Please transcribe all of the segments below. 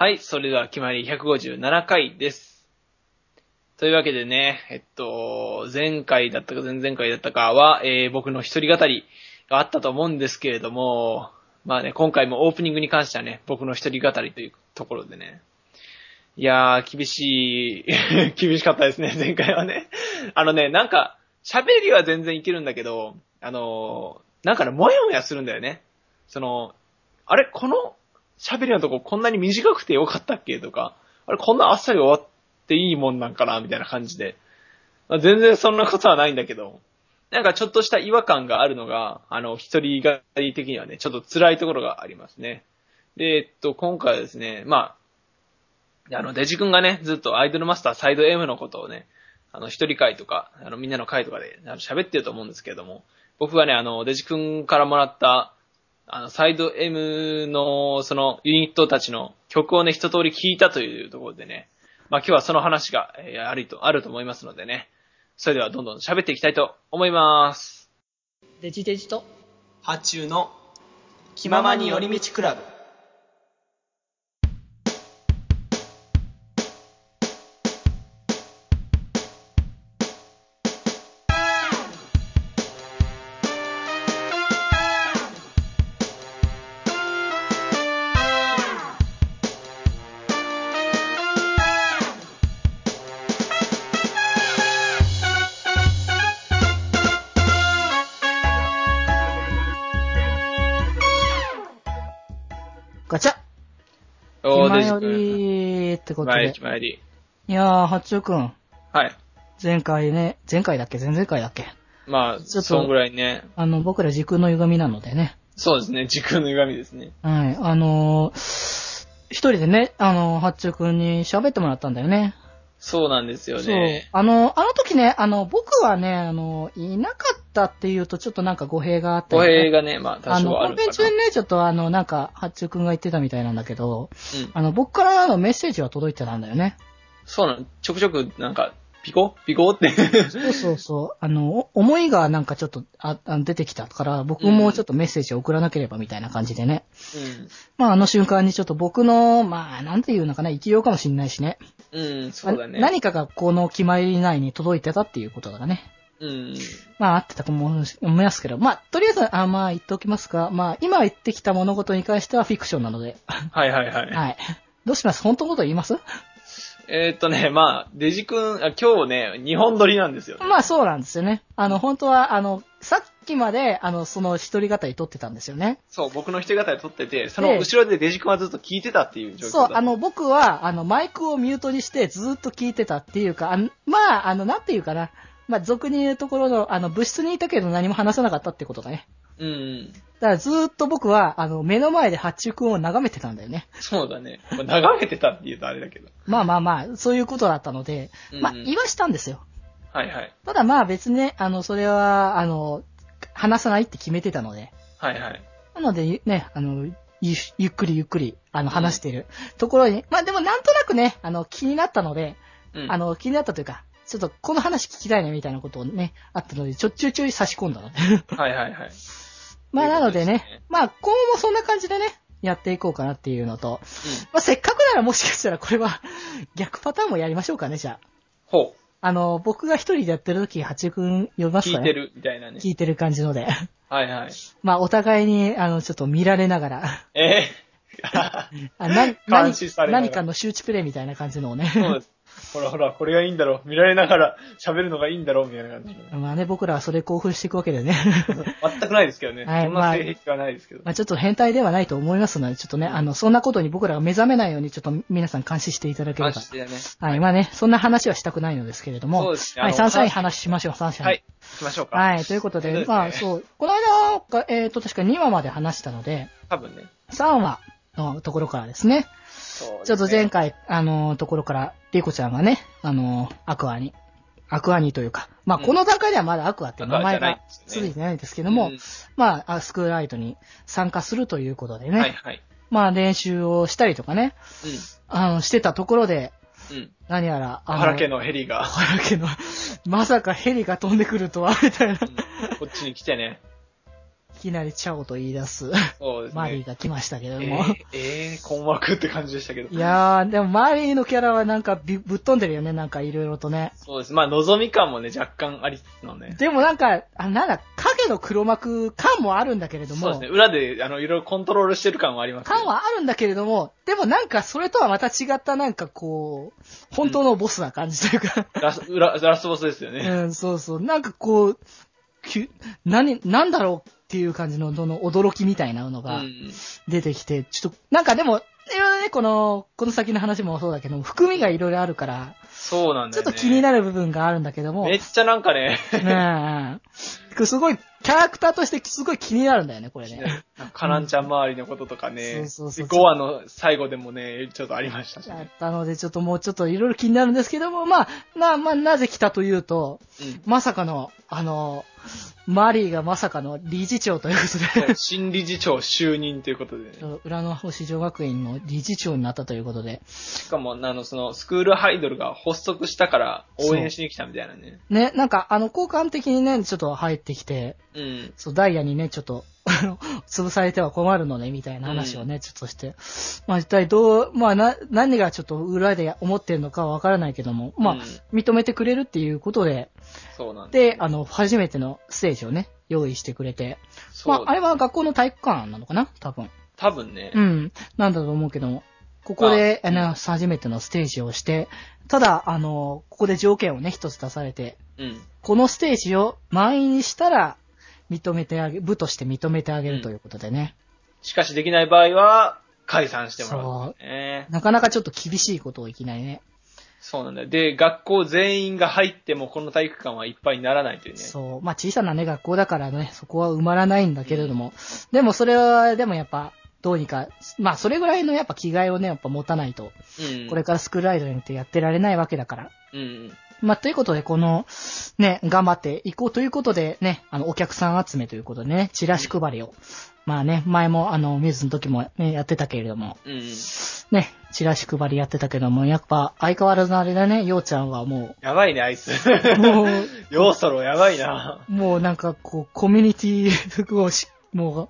はい、それでは決まり157回です。というわけでね、えっと、前回だったか前々回だったかは、えー僕の一人語りがあったと思うんですけれども、まあね、今回もオープニングに関してはね、僕の一人語りというところでね、いやー、厳しい、厳しかったですね、前回はね。あのね、なんか、喋りは全然いけるんだけど、あのーなんかね、もやもやするんだよね。その、あれ、この喋りのとここんなに短くてよかったっけ？とか、あれ、こんなあっさり終わっていいもんなんかな？みたいな感じで。全然そんなことはないんだけど、なんかちょっとした違和感があるのが、あの、一人語り的にはね、ちょっと辛いところがありますね。で、えっと、今回はですね、まあ、あの、デジ君がね、ずっとアイドルマスターサイド M のことをね、あの、一人会とか、あの、みんなの会とかで喋ってると思うんですけれども、僕はね、あの、デジ君からもらった、あの、サイド M の、その、ユニットたちの曲をね、一通り聴いたというところでね、まあ今日はその話が、えーありと、あると思いますのでね、それではどんどん喋っていきたいと思います。デジデジとハチューの気ままに寄り道クラブ。ことで。決まり。いやー、八中くん。はい。前回ね、前回だっけ？前々回だっけ？まあ、ちょっとそんぐらいね。あの、僕ら時空の歪みなのでね。そうですね、時空の歪みですね。はい。あのー、一人でね、あの、八中くんに喋ってもらったんだよね。そうなんですよそうね。。あの、あの時ね、あの、僕はね、あの、いなかったっていうとちょっとなんか語弊があった語よね弊がね、まあ多あの、少あるかな本編。中にね、ちょっとあの、なんか、八中くんが言ってたみたいなんだけど、うん。あの、僕からのメッセージは届いてたんだよね。そうなの、ちょくちょく、なんか、ピコ？ピコ？って。そうそうそう。あの、お思いがなんかちょっとああ出てきたから、僕もちょっとメッセージを送らなければみたいな感じでね。まあ、あの瞬間にちょっと僕の、まあ、なんていうのかな、生きようかもしんないしね。うん。うん、そうだね。何かがこの決まり内に届いてたっていうことだね。うん。まあ、あってたと思いますけど、まあ、とりあえず、あまあ、言っておきますが、まあ、今言ってきた物事に関してはフィクションなので、はいはいはい。はい。どうします？本当のこと言います？えーっとね、まあ、デジ君、あ今日ね、日本撮りなんですよ。まあ、そうなんですよね。あの、本当は、あの、さっきまで、あの、その一人語り撮ってたんですよね。そう、僕の一人語り撮ってて、その後ろでデジ君はずっと聞いてたっていう状況そう、だあの、僕は、あの、マイクをミュートにしてずっと聞いてたっていうか、あのまあ、あの、なんていうかな。まあ、俗に言うところの、あの、部室にいたけど何も話さなかったってことだね。うん。だからずっと僕は、あの、目の前で八中君を眺めてたんだよね。そうだね。まあ眺めてたって言うとあれだけど。まあまあまあ、そういうことだったので、まあ、うん言わしたんですよ。はいはい。ただまあ別にね、あの、それは、あの、話さないって決めてたので。はいはい。なので、ね、あの、ゆゆっくりゆっくり、あの、話してるところに、まあでもなんとなくね、あの、気になったので、うん。あの、気になったというか、ちょっとこの話聞きたいねみたいなことをね、あったので、ちょ、ちょいちょい差し込んだので。はいはいはい。まあなのでねねまあ今後もそんな感じでね、やっていこうかなっていうのと、まあせっかくならもしかしたらこれは逆パターンもやりましょうかね、じゃあ。ほう。あの、僕が一人でやってる時、八君呼びますかね聞いてるみたいなね。聞いてる感じので。はいはい。まあお互いに、あの、ちょっと見られながら、ええ あな何監視されながら何かの周知プレイみたいな感じのをね。そうです。ほらほら、これがいいんだろう。見られながら喋るのがいいんだろうみたいな感じの。まあね、僕らはそれ興奮していくわけでね。全くないですけどね。はいそんな性癖はないですけど。まあちょっと変態ではないと思いますので、ちょっとね、あの、そんなことに僕らが目覚めないように、ちょっと皆さん監視していただければ。マジでね。はい、まあね、そんな話はしたくないのですけれども。そうですねはい、あのサンシャイン話しましょう、サンシャイン。はい。行きましょうか。はい、ということで、ですねまあそう、この間が、えっ、と、確か2話まで話したので、多分ね。3話のところからですね。そうちょっと前回、あのところから、リコちゃんがね、あのアクアに、アクアにというか、まあ、うんこの段階ではまだアクアっていう名前が続いてないんですけども、うんまあ、スクールライトに参加するということでね、はいはい。まあ、練習をしたりとかね、あの、してたところで、うん。うん。何やら、あの原家のヘリが、原家の、まさかヘリが飛んでくるとは、みたいな。うんこっちに来てね。きなりチャオと言い出す、そうですね。マリーが来ましたけども。えー、えー、困惑って感じでしたけど。いやー、でもマリーのキャラはなんかびぶっ飛んでるよね、なんかいろいろとね。そうです。まあ、望み感もね、若干ありのね。でもなんか、あなんだ、影の黒幕感もあるんだけれども。そうですね。裏で、あの、いろいろコントロールしてる感はあります感はあるんだけれども、でもなんかそれとはまた違ったなんかこう、本当のボスな感じというか、ラス、裏、ラスボスですよね。うん、そうそう。なんかこう、き何、なんだろうっていう感じの、どの驚きみたいなのうがん。出てきて、ちょっと、なんかでも、いろいろね、この、この先の話もそうだけど、含みがいろいろあるから、そうなんだよね。ちょっと気になる部分があるんだけども、めっちゃなんかね、ねえ、これすごい、キャラクターとしてすごい気になるんだよね、これね。カナンちゃん周りのこととかね、そうそうそう5話の最後でもね、ちょっとありましたしね。だったので、ちょっともうちょっといろいろ気になるんですけども、まあ、な、まあ、なぜ来たというと、うんまさかの、あの、マリーがまさかの理事長ということで、新理事長就任ということでね。裏の星女学院の理事長になったということで、しかも、あの、その、スクールハイドルが発足したから応援しに来たみたいなね。ね、なんか、あの、交換的にね、ちょっと入ってきて、うん。そう、ダイヤにね、ちょっと、潰されては困るのね、みたいな話をね、ちょっとして。まあ、一体どう、まあ、な、何がちょっと裏で思ってるのかはわからないけども、まあ、うん認めてくれるっていうことで、そうなんで、あの、初めてのステージをね、用意してくれて。まあ、あれは学校の体育館なのかな？多分。多分ね。うん。なんだと思うけども。ここで、ああの、初めてのステージをして、ただ、あの、ここで条件をね、一つ出されて、うん。このステージを満員にしたら、認めてあげ、部として認めてあげるということでね。しかしできない場合は、解散してもらうんですね。なかなかちょっと厳しいことをいきなりね。そうなんだよ。で、学校全員が入ってもこの体育館はいっぱいにならないというね。そう。まあ小さなね、学校だからね、そこは埋まらないんだけれども。でもそれは、でもやっぱ、どうにか、まあそれぐらいのやっぱ気概をね、やっぱ持たないと、うん。これからスクールアイドルにってやってられないわけだから。うん。まあということで、この、ね、頑張っていこうということでね、あの、お客さん集めということでね、チラシ配りを。まあね、前もあの、ミューズの時もね、やってたけれども、うん。ね、チラシ配りやってたけども、やっぱ相変わらずあれだね、ようちゃんはもやばいね、あいつ。う、もう、ヨーソロやばいな。もうなんかこう、コミュニティをし、もう、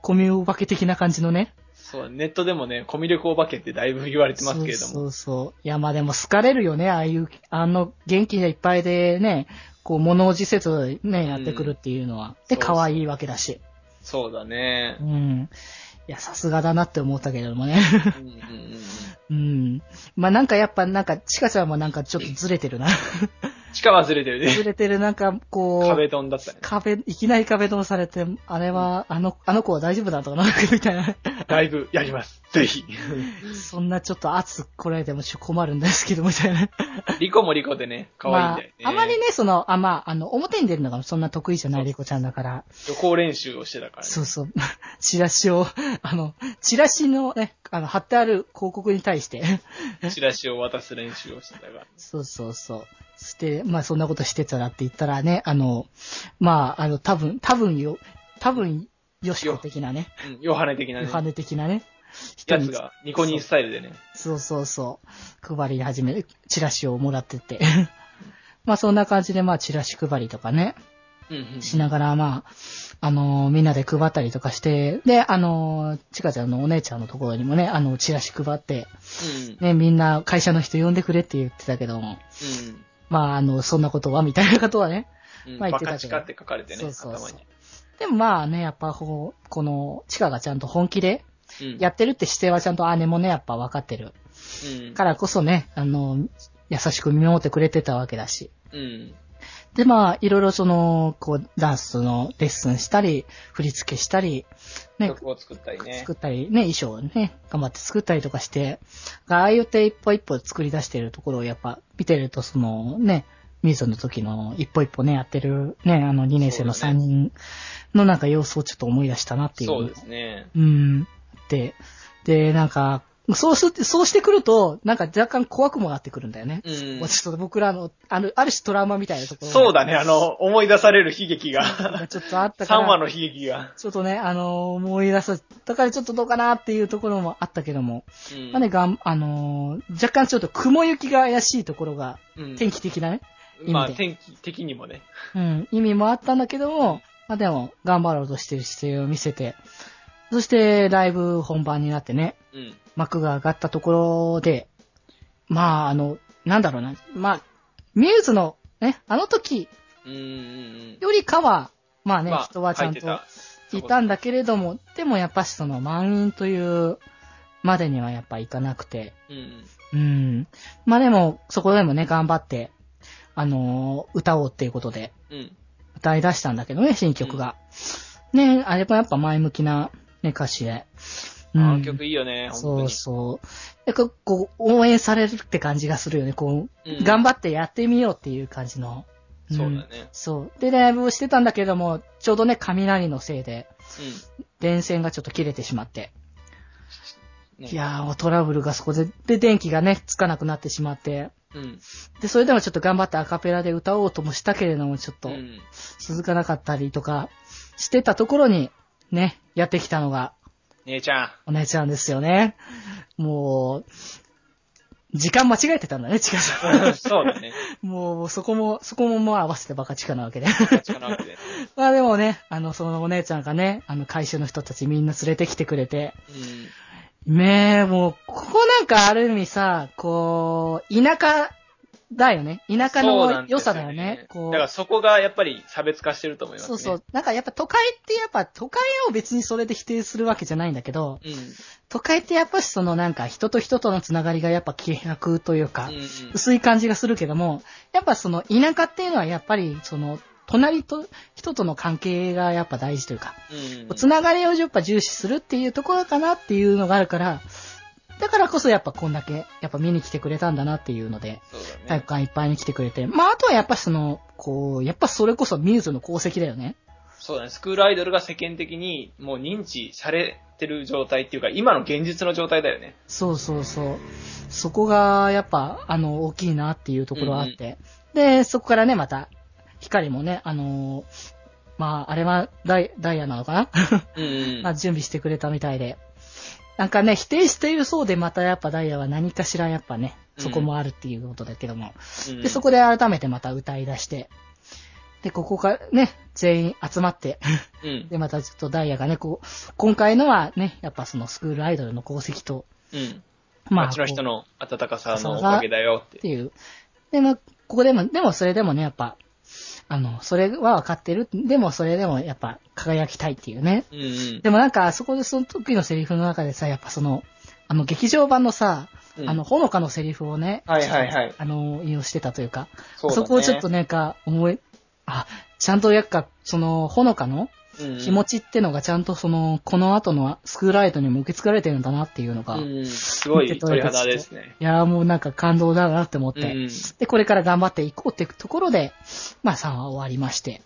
コミュお化け的な感じのね。そう、ネットでもね、コミュ力お化けってだいぶ言われてますけれども。そうそうそう。いや、まあでも好かれるよね、ああいう、あの、元気でいっぱいでね、こう、物おじせずね、やってくるっていうのは。で、可愛いわけだし。そうだねう。ん。いや、さすがだなって思ったけれどもね。うんうんうんうん。まあなんかやっぱなんか、チカちゃんもなんかちょっとずれてるな。地下忘れてるね。ずれてる、なんかこう、壁ドンだったね。壁、いきなり壁ドンされて、あれは、あの、あの子は大丈夫だったかな？みたいな。ライブやります。ぜひ。そんなちょっと圧こられても困るんですけど、みたいな。リコもリコでね、可愛いんだよね。まあ、あまりね、その、あ、まあ、あの、表に出るのがそんな得意じゃないリコちゃんだから、予行練習をしてたからね。そうそう、チラシを、あの、チラシのね、あの、貼ってある広告に対して、チラシを渡す練習をしてたから。そうそうそう。して、まあ、そんなことしてたらって言ったらね、あの、まあ、あの、多分、多分よ、多分、よしこ的なね、うん、ヨハネ的なね。ヨハネ的なね、人にやつが、ニコニースタイルでね。そうそうそう。配り始め、チラシをもらってて。まあそんな感じでまあチラシ配りとかね、うんうん。しながらまあ、あのーみんなで配ったりとかして、で、あのーちかちゃんのお姉ちゃんのところにもね、あの、チラシ配って、うん。ね、みんな会社の人呼んでくれって言ってたけども、まああの、そんなことはみたいなことはね。まあ言ってたけどバカチカって書かれてね、そうそうそう頭に。でもまあね、やっぱこう、この、ちかがちゃんと本気でうん。やってるって姿勢はちゃんと姉もね、やっぱ分かってる。うん。からこそね、あの、優しく見守ってくれてたわけだし。うん。で、まあ、いろいろその、こう、ダンスのレッスンしたり、振り付けしたり、ね、曲を作ったりね作。ったり、ね、衣装をね、頑張って作ったりとかして、ああいうて一歩一歩作り出してるところをやっぱ見てると、そのね、ミーズの時の一歩一歩ね、やってるね、あの2年生の3そうだね人のなんか様子をちょっと思い出したなっていう。そうですね。うん。で、で、なんか、そうす、そうしてくると、なんか若干怖くもなってくるんだよね。うん。ちょっと僕らの、ある、ある種トラウマみたいなところがそうだね、あの、思い出される悲劇が。ちょっとあったか3ら。話の悲劇が。ちょっとね、あのー思い出す。だからちょっとどうかなっていうところもあったけども。うんまあね、がん、あのー若干ちょっと雲行きが怪しいところが、うん天気的なね、まあ、意味で天気的にもね。うん、意味もあったんだけども、まあでも、頑張ろうとしてる姿勢を見せて、そして、ライブ本番になってね、うん。幕が上がったところで、まあ、あの、なんだろうな、まあ、ミューズの、ね、あの時。よりかは、まあね、まあ人はちゃんといたんだけれども、でもやっぱしその満員というまでにはやっぱいかなくて、うん。うん。まあでも、そこでもね、頑張って、あのー歌おうっていうことで、うん。歌い出したんだけどね、新曲が。ね、あれもやっぱ前向きな、ね、歌詞で。あの曲いいよね、本そう当に。そう。やっぱこう、応援されるって感じがするよね。こう、うん頑張ってやってみようっていう感じの。そうだんね。そう。で、ライブをしてたんだけども、ちょうどね、雷のせいで、電線がちょっと切れてしまって。うん。ねいやー、もうトラブルがそこで、で、電気がね、つかなくなってしまって。うん。で、それでもちょっと頑張ってアカペラで歌おうともしたけれども、ちょっとうん。続かなかったりとかしてたところに、ね、やってきたのが、姉ちゃん。お姉ちゃんですよね。もう、時間間違えてたんだね、チカさそうだね。ん。もう、そこも、そこももう合わせてバカチカなわけで。力なわけで。まあでもね、あの、そのお姉ちゃんがね、あの、会社の人たちみんな連れてきてくれて、うん。ねえ、もう、ここなんかある意味さ、こう、田舎だよね。田舎そうなんですの良さだよね。こうだからそこがやっぱり差別化してると思いますね。そうそう。なんかやっぱ都会ってやっぱ都会を別にそれで否定するわけじゃないんだけど、うん。都会ってやっぱしそのなんか人と人とのつながりがやっぱ希薄というかうん、うん。薄い感じがするけども、やっぱその田舎っていうのはやっぱりその隣と人との関係がやっぱ大事というか、うん。つながりをやっぱ重視するっていうところかなっていうのがあるから、だからこそやっぱこんだけやっぱ見に来てくれたんだなっていうので、そうだ体ね。育館いっぱいに来てくれて、まああとはやっぱその、こう、やっぱそれこそミューズの功績だよね。そうだね。スクールアイドルが世間的にもう認知されてる状態っていうか、今の現実の状態だよね。そうそうそう。そこが、やっぱ、あの、大きいなっていうところがあって。で、そこからね、また、光もね、あのーまあ、あれはダイ、ダイヤなのかな、うんうん。まあ、準備してくれたみたいで。なんかね、否定しているそうで、またやっぱダイヤは何かしらやっぱね、そこもあるっていうことだけども。うんで、そこで改めてまた歌い出して、で、ここからね、全員集まって、うん。で、またちょっとダイヤがね、こう、今回のはね、やっぱそのスクールアイドルの功績と、うん。まあ、街の人の温かさのおかげだよってっ。ていう。でも、ここでも、でもそれでもね、やっぱ、あの、それは分かってる。でもそれでもやっぱ輝きたいっていうね。うんうん。でもなんか、そこでその時のセリフの中でさ、やっぱその、あの、劇場版のさ、うんあの、ほのかのセリフをね、はいはいはいあの、引用してたというか、そねそこをちょっとなんか思い、あ、ちゃんとやっぱ、その、ほのかの気持ち、ちってのがちゃんとその、この後のスクールアイドルにも受け継がれてるんだなっていうのが。すごい鳥肌ですね。いやーもうなんか感動だなって思って、うんうん。で、これから頑張っていこうっていうところで、まあ3話終わりまして、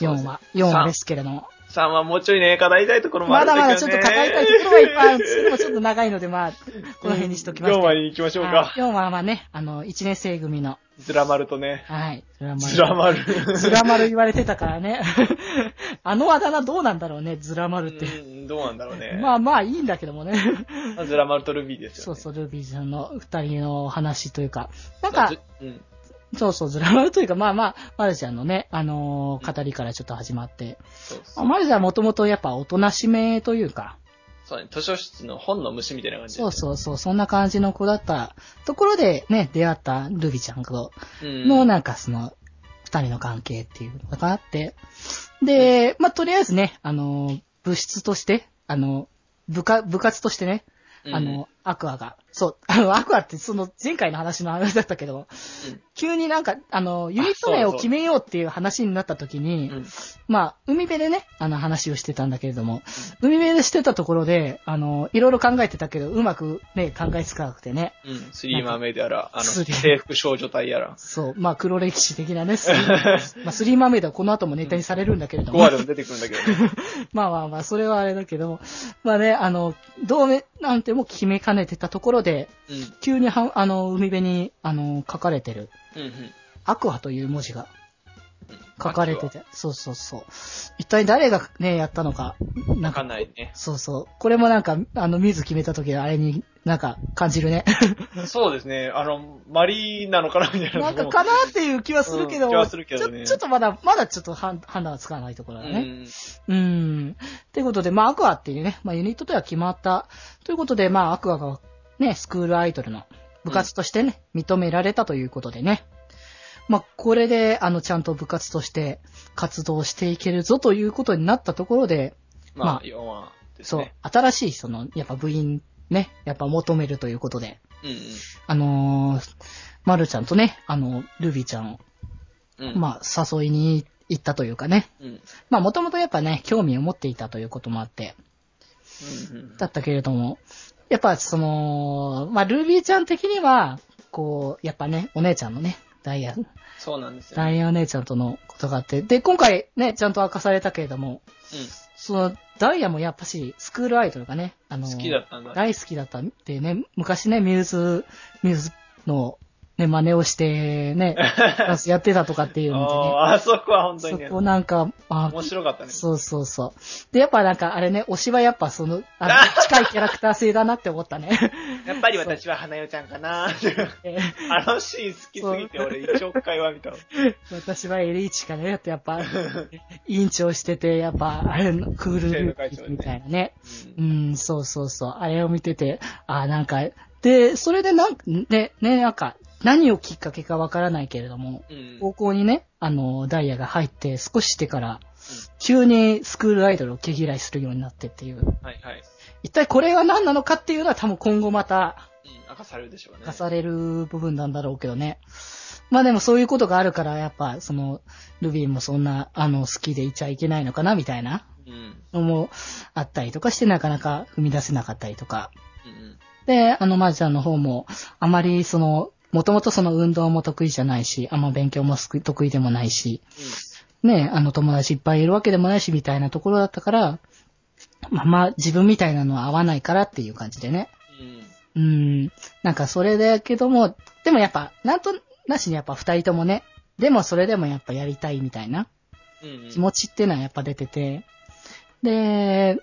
4そうですね話、4話ですけれども、3はもうちょいね、語りたいところもあまるんだけどね。だまだちょっと語りたいところはいっぱいあるんですけども、ちょっと長いので、まあ、この辺にしときまして。4話に行きましょうはいか。4話はね、あの、1年生組の、ズラマルとね。はい、ズラマル。ズラマル。ズラマル言われてたからね。あのあだ名どうなんだろうね、ズラマルって。うんどうなんだろうね。まあまあいいんだけどもね。まあ、ズラマルとルビーですよ、ね。そうそう、ルビーさんの二人の話というか、なんかず、うん。そうそう、ズラマルというか、まあまあ、マルちゃんのね、あのー語りからちょっと始まって、そうそう。マルちゃんはもともとやっぱおとなしめというか、そうね、図書室の本の虫みたいな感じそうそうそう、そんな感じの子だったところでね、出会ったルビちゃんと。のなんかその、二人の関係っていうのがあって、で、まあとりあえずね、あのー、部室として、あの、部下、部活としてね、うん。あの、アクアが、そう、あの、アクアってその前回の話の話だったけど、うん急になんか、あの、ユニット名を決めようっていう話になった時に、うん。まあ、海辺でね、あの話をしてたんだけれども、海辺でしてたところで、あの、いろいろ考えてたけど、うまくね、考えつかなくてね。うん。スリーマーメイドやら、あの、制服少女隊やら。そう、まあ、黒歴史的なね、スリー まあ、スリーマーメイドはこの後もネタにされるんだけれど5も。話でも出てくるんだけどね。まあまあまあ、それはあれだけど、まあね、あの、同盟なんても決めかねてたところで、うん。急には、あの、海辺に、あの、書かれてる、うんうん。アクアという文字がうん書かれてて、そうそうそう。一体誰がね、やったのか、なんかわかん、ないね。そうそう。これもなんか、あの、水決めた時あれになんか感じるね。そうですね。あの、マリなのかなみたいな。なんかかなっていう気はするけど、うん気はするけどねちょちょっとまだ、まだちょっと判判断はつかないところだね。うん。うん。ということで、まあ、アクアっていうね、まあ、ユニットでは決まった。ということで、まあ、アクアがね、スクールアイドルの部活としてね、認められたということでね。まあ、これで、あの、ちゃんと部活として活動していけるぞということになったところで、まあ、まあ4話ですそうね。、新しい、その、やっぱ部員ね、やっぱ求めるということで、うんあのー、まるちゃんとね、あの、ルビーちゃんを、うん。うん。まあ、誘いに行ったというかね。うん。まあ、もともとやっぱね、興味を持っていたということもあって、うんうん。だったけれども、やっぱその、まあ、ルビーちゃん的には、こう、やっぱね、お姉ちゃんのね、ダイヤ、そうなんですよ、ダイヤお姉ちゃんとのことがあって、で、今回ね、ちゃんと明かされたけれども、その、ダイヤもやっぱし、スクールアイドルがね、あの、好きだったんだ。大好きだったってね、昔ね、ミューズ、ミューズの、ね、真似をして、ね、やってたとかっていうのでね、あそこは本当そにね、こなんか、あ面白かったね。そうそうそう。で、やっぱなんかあれね、推しはやっぱその、あの 近いキャラクター性だなって思ったね。やっぱり私は花代ちゃんかなえあのシーン好きすぎて俺一億回は見たわ。私はエリーチかね、ってやっぱ、委員長してて、やっぱ、あれの、クールルーみたいなね。うん、そうそうそう。あれを見てて、あ、なんか、で、それでなんで、ね、なんか、何をきっかけかわからないけれども、うん。高校にね、あの、ダイヤが入って少ししてから、急にスクールアイドルを毛嫌いするようになってっていう。はいはい。一体これは何なのかっていうのは多分今後またうん、明かされるでしょうね。明かされる部分なんだろうけどね。まあでもそういうことがあるから、やっぱ、その、ルビーもそんな、あの、好きでいちゃいけないのかな、みたいなうん。のもあったりとかして、なかなか踏み出せなかったりとか。うん。で、あの、まーちゃんの方も、あまりその、もともとその運動も得意じゃないし、あんま勉強も得意でもないし、ね、あの友達いっぱいいるわけでもないし、みたいなところだったから、まあまあ自分みたいなのは合わないからっていう感じでね。うん。うん。なんかそれだけども、でもやっぱ、なんとなしにやっぱ二人ともね、でもそれでもやっぱやりたいみたいなうん。気持ちっていうのはやっぱ出てて、で、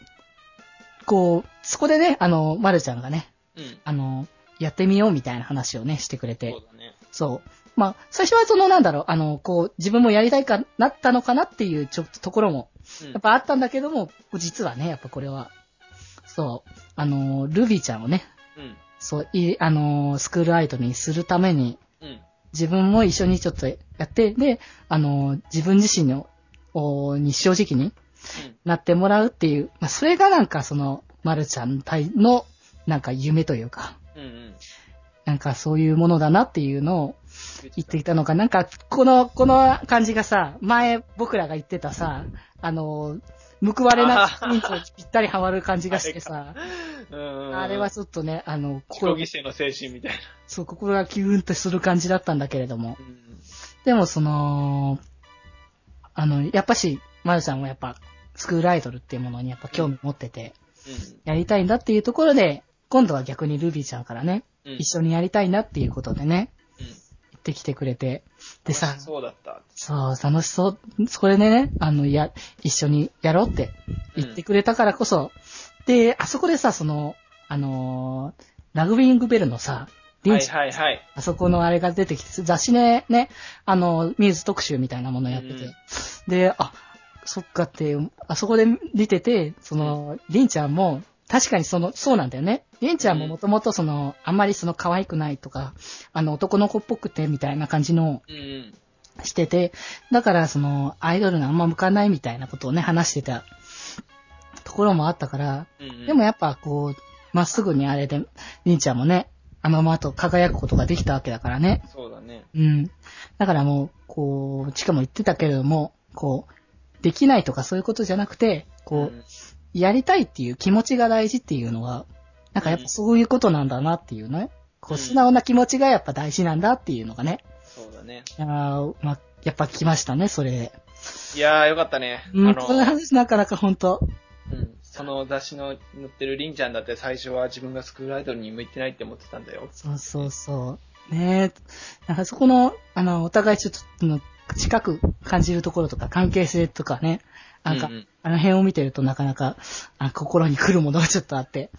こう、そこでね、あの、まるちゃんがね、うん。あの、やってみようみたいな話をね、してくれてそう、だね。そう。まあ、最初はそのなんだろう、あの、こう、自分もやりたいかなったのかなっていうちょっとところも、うんやっぱあったんだけども、実はね、やっぱこれは、そう、あの、ルビーちゃんをね、うん。そう、い、あのースクールアイドルにするために、うん。自分も一緒にちょっとやって、で、あのー自分自身の、おに正直になってもらうっていう、まあ、それがなんかその、まるちゃん対の、なんか夢というか、うん。うん。なんかそういうものだなっていうのを言っていたのか、なんか、この、この感じがさ、前僕らが言ってたさ、あのー報われなくにぴったりハマる感じがしてさ、うん。あれはちょっとね、あの、自己心犠牲の精神みたいな。そう、心がキューンとする感じだったんだけれども。うん。でもその、あの、やっぱし、まるちゃんはやっぱ、スクールアイドルっていうものにやっぱ興味持ってて、やりたいんだっていうところで、今度は逆にルビーちゃんからね、うん。一緒にやりたいなっていうことでね、うん。言ってきてくれて、でさ、そうだった。そう、楽しそう、それでね、あの、や、一緒にやろうって言ってくれたからこそ、で、あそこでさ、その、あのーラグビーイングベルのさ、リはいンチはいはい。あそこのあれが出てきて、雑誌でね、あの、ミューズ特集みたいなものやってて、うん。で、あ、そっかって、あそこで見てて、その、りんちゃんも、確かにその、そうなんだよね。りんちゃんももともとその、あんまりその可愛くないとか、あの、男の子っぽくてみたいな感じのうん。してて、だからその、アイドルのあんま向かないみたいなことをね、話してたところもあったから、うん。でもやっぱこう、まっすぐにあれで、りんちゃんもね、あのままと輝くことができたわけだからね。そうだね。うん。だからもう、こう、ちかも言ってたけれども、こう、できないとかそういうことじゃなくて、こう、んやりたいっていう気持ちが大事っていうのは、なんかやっぱそういうことなんだなっていうね。こう、うん素直な気持ちがやっぱ大事なんだっていうのがね。そうだね。あーまあ、やっぱ来ましたね、それで。いやーよかったね。うん、あこのの、話なかなか本当うん。その雑誌の載ってるりんちゃんだって最初は自分がスクールアイドルに向いてないって思ってたんだよ。そうそうそう。ねえ。なんかそこの、あの、お互いちょっとの近く感じるところとか関係性とかね、なんか、うんうんあの辺を見てるとなかなか、あ心に来るものがちょっとあって。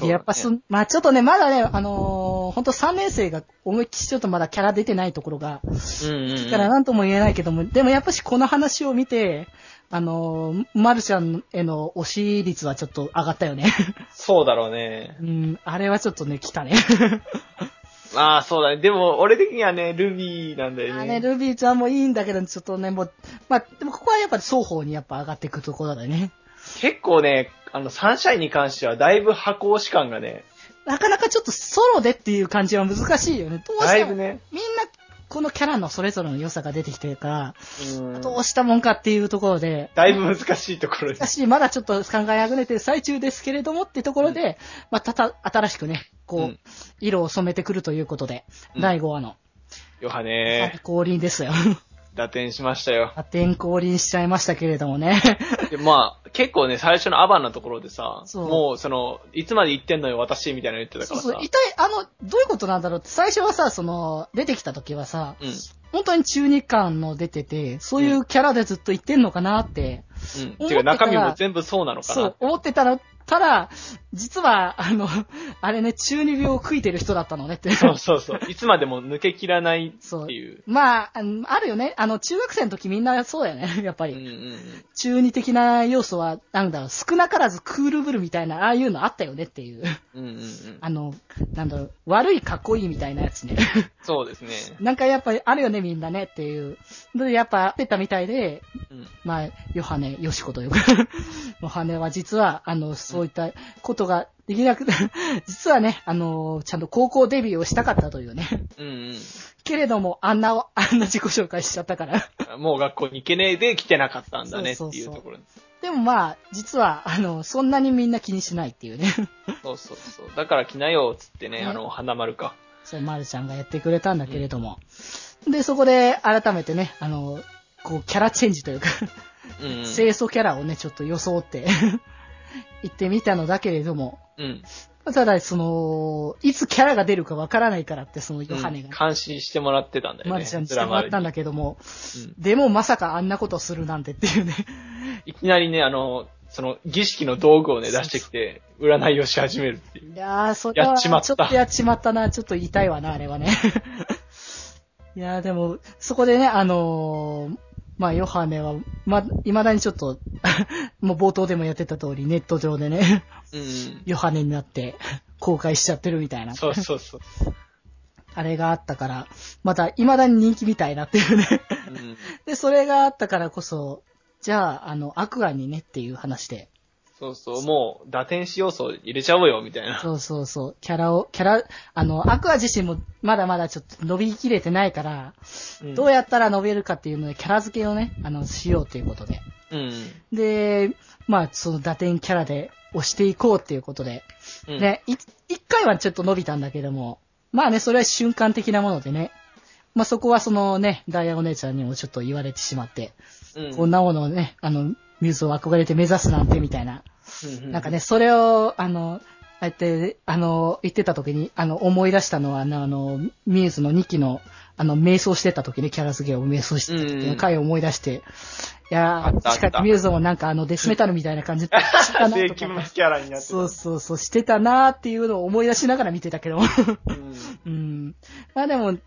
ねやっぱそ、まあちょっとね、まだね、あのー、ほんと3年生が思いっきりちょっとまだキャラ出てないところが、うんからなんとも言えないけども、でもやっぱしこの話を見て、あのー、マルちゃんへの推し率はちょっと上がったよね。そうだろうね。うん、あれはちょっとね、来たね。まあそうだね。でも、俺的にはね、ルビーなんだよね。あね、ルビーちゃんもいいんだけど、ちょっとね、もう、まあ、でもここはやっぱり双方にやっぱ上がっていくところだね。結構ね、あの、サンシャインに関しては、だいぶ箱押し感がね、なかなかちょっとソロでっていう感じは難しいよね。どうしても、だいぶね、みんな、このキャラのそれぞれの良さが出てきてるから、うん。どうしたもんかっていうところで、だいぶ難しいところにし。かし、まだちょっと考えあぐねてる最中ですけれどもってところで、まあ、たた、新しくね、こう、うん。色を染めてくるということで、うん。第5話の、ヨハネ、降臨ですよ。打点しましたよ。破天降臨しちゃいましたけれどもね。で、まあ、結構ね、最初のアバンのところでさ、そうもう、その、いつまで言ってんのよ、私、みたいなの言ってたからさ。そうそう、一体、あの、どういうことなんだろうって、最初はさ、その、出てきた時はさ、うん。本当に中二感の出てて、そういうキャラでずっと言ってんのかなって、うん。思ってたらてか、中身も全部そうなのかな。そう、思ってたら、ただ、実は、あの、あれね、中二病を食いてる人だったのねって。そうそうそう。いつまでも抜けきらないっていう。まあ、あるよね。あの、中学生の時みんなそうだよね、やっぱり。うんうんうん。中二的な要素は、なんだろう、少なからずクールブルみたいな、ああいうのあったよねっていう。うんうんうん。あの、なんだろう、悪いかっこいいみたいなやつね。そうですね。なんかやっぱりあるよね、みんなねっていう。で、やっぱ、出たみたいで、うん。まあ、ヨハネ、ヨシコというか、ヨハネは実は、あの、そういったことができなく、実はね、あの、ちゃんと高校デビューをしたかったというね。うんけれども、あんな、あんな自己紹介しちゃったから。うん。もう学校に行けねえで来てなかったんだねってそうそうそういうところです。でもまあ、実は、あの、そんなにみんな気にしないっていうね。そうそうそう。だから来なよ、つってね、ねあの、花丸か。そう、まるちゃんがやってくれたんだけれども。で、そこで改めてね、あの、こう、キャラチェンジというか、うんうん。清楚キャラをね、ちょっと装って、言ってみたのだけれども、うん。ただ、その、いつキャラが出るかわからないからって、そのヨハネが、監視してもらってたんだよね。マルちゃんにしてもらったんだけども、うんでもまさかあんなことするなんてっていうね。いきなりね、あの、その、儀式の道具をね、出してきて、占いをし始めるっていう。いやー、それは、ちまったちょっとやっちまったな。ちょっと言いたいわな、あれはね。いやー、でも、そこでね、あのーまあ、ヨハネは、ま、未だにちょっと、もう冒頭でもやってた通り、ネット上でね、うんうん。ヨハネになって、公開しちゃってるみたいな。そうそうそう。あれがあったから、また未だに人気みたいなっていうね。うん。で、それがあったからこそ、じゃあ、あの、アクアにねっていう話で。そうそう、もう、打天使要素入れちゃおうよ、みたいな。そうそうそう。キャラを、キャラ、あの、アクア自身もまだまだちょっと伸びきれてないから、うんどうやったら伸びるかっていうので、キャラ付けをね、あの、しようということで。うん。で、まあ、その打点キャラで押していこうっていうことで。うん。ね、い一回はちょっと伸びたんだけども、まあね、それは瞬間的なものでね。まあそこはそのね、ダイヤお姉ちゃんにもちょっと言われてしまって、うん。こんなものをね、あの、ミューズを憧れて目指すなんてみたいな。うんなんかね、、それを、あの、ああやって、あの、言ってた時に、あの、思い出したのは、あの、ミューズの2期の、あの、瞑想してた時にキャラ付けを瞑想してた時の回を思い出して、いやー、あったあった確かにミューズもなんかあの、デスメタルみたいな感じでしてたキャラになってた。そうそうそう、してたなーっていうのを思い出しながら見てたけど。うん。うん。まあでも、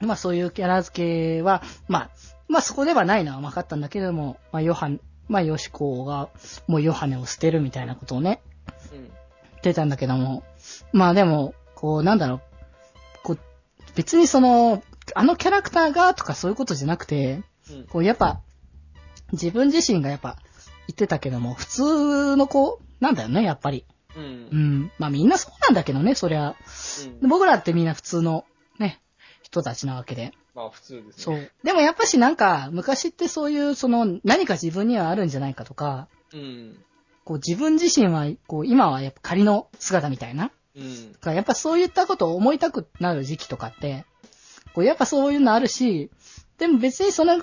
まあそういうキャラ付けは、まあ、まあそこではないのは分かったんだけれども、まあヨハン、まあヨシコがもうヨハネを捨てるみたいなことをね、うん。言ってたんだけども、まあでも、こうなんだろう、こう、別にその、あのキャラクターがとかそういうことじゃなくて、うんこうやっぱ、自分自身がやっぱ言ってたけども、普通の子なんだよね、やっぱり。う。うんん。まあみんなそうなんだけどね、そりゃ。うん僕らってみんな普通のね、人たちなわけで。まあ普通ですね。そう。でもやっぱしなんか、昔ってそういう、その、何か自分にはあるんじゃないかとか、うん。こう自分自身は、こう今はやっぱ仮の姿みたいな。うん。だからやっぱそういったことを思いたくなる時期とかって、こうやっぱそういうのあるし、でも別にその、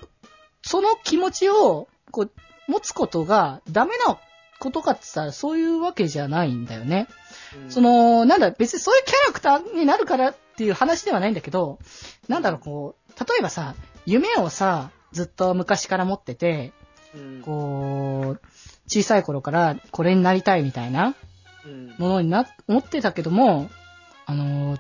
その気持ちを、こう、持つことがダメなことかって言ったらそういうわけじゃないんだよね。そ、の、なんだ、別にそういうキャラクターになるからっていう話ではないんだけど、なんだろう、こう、例えばさ、夢をさ、ずっと昔から持ってて、うん。こう、小さい頃からこれになりたいみたいなうん。ものにな、思ってたけども、あのー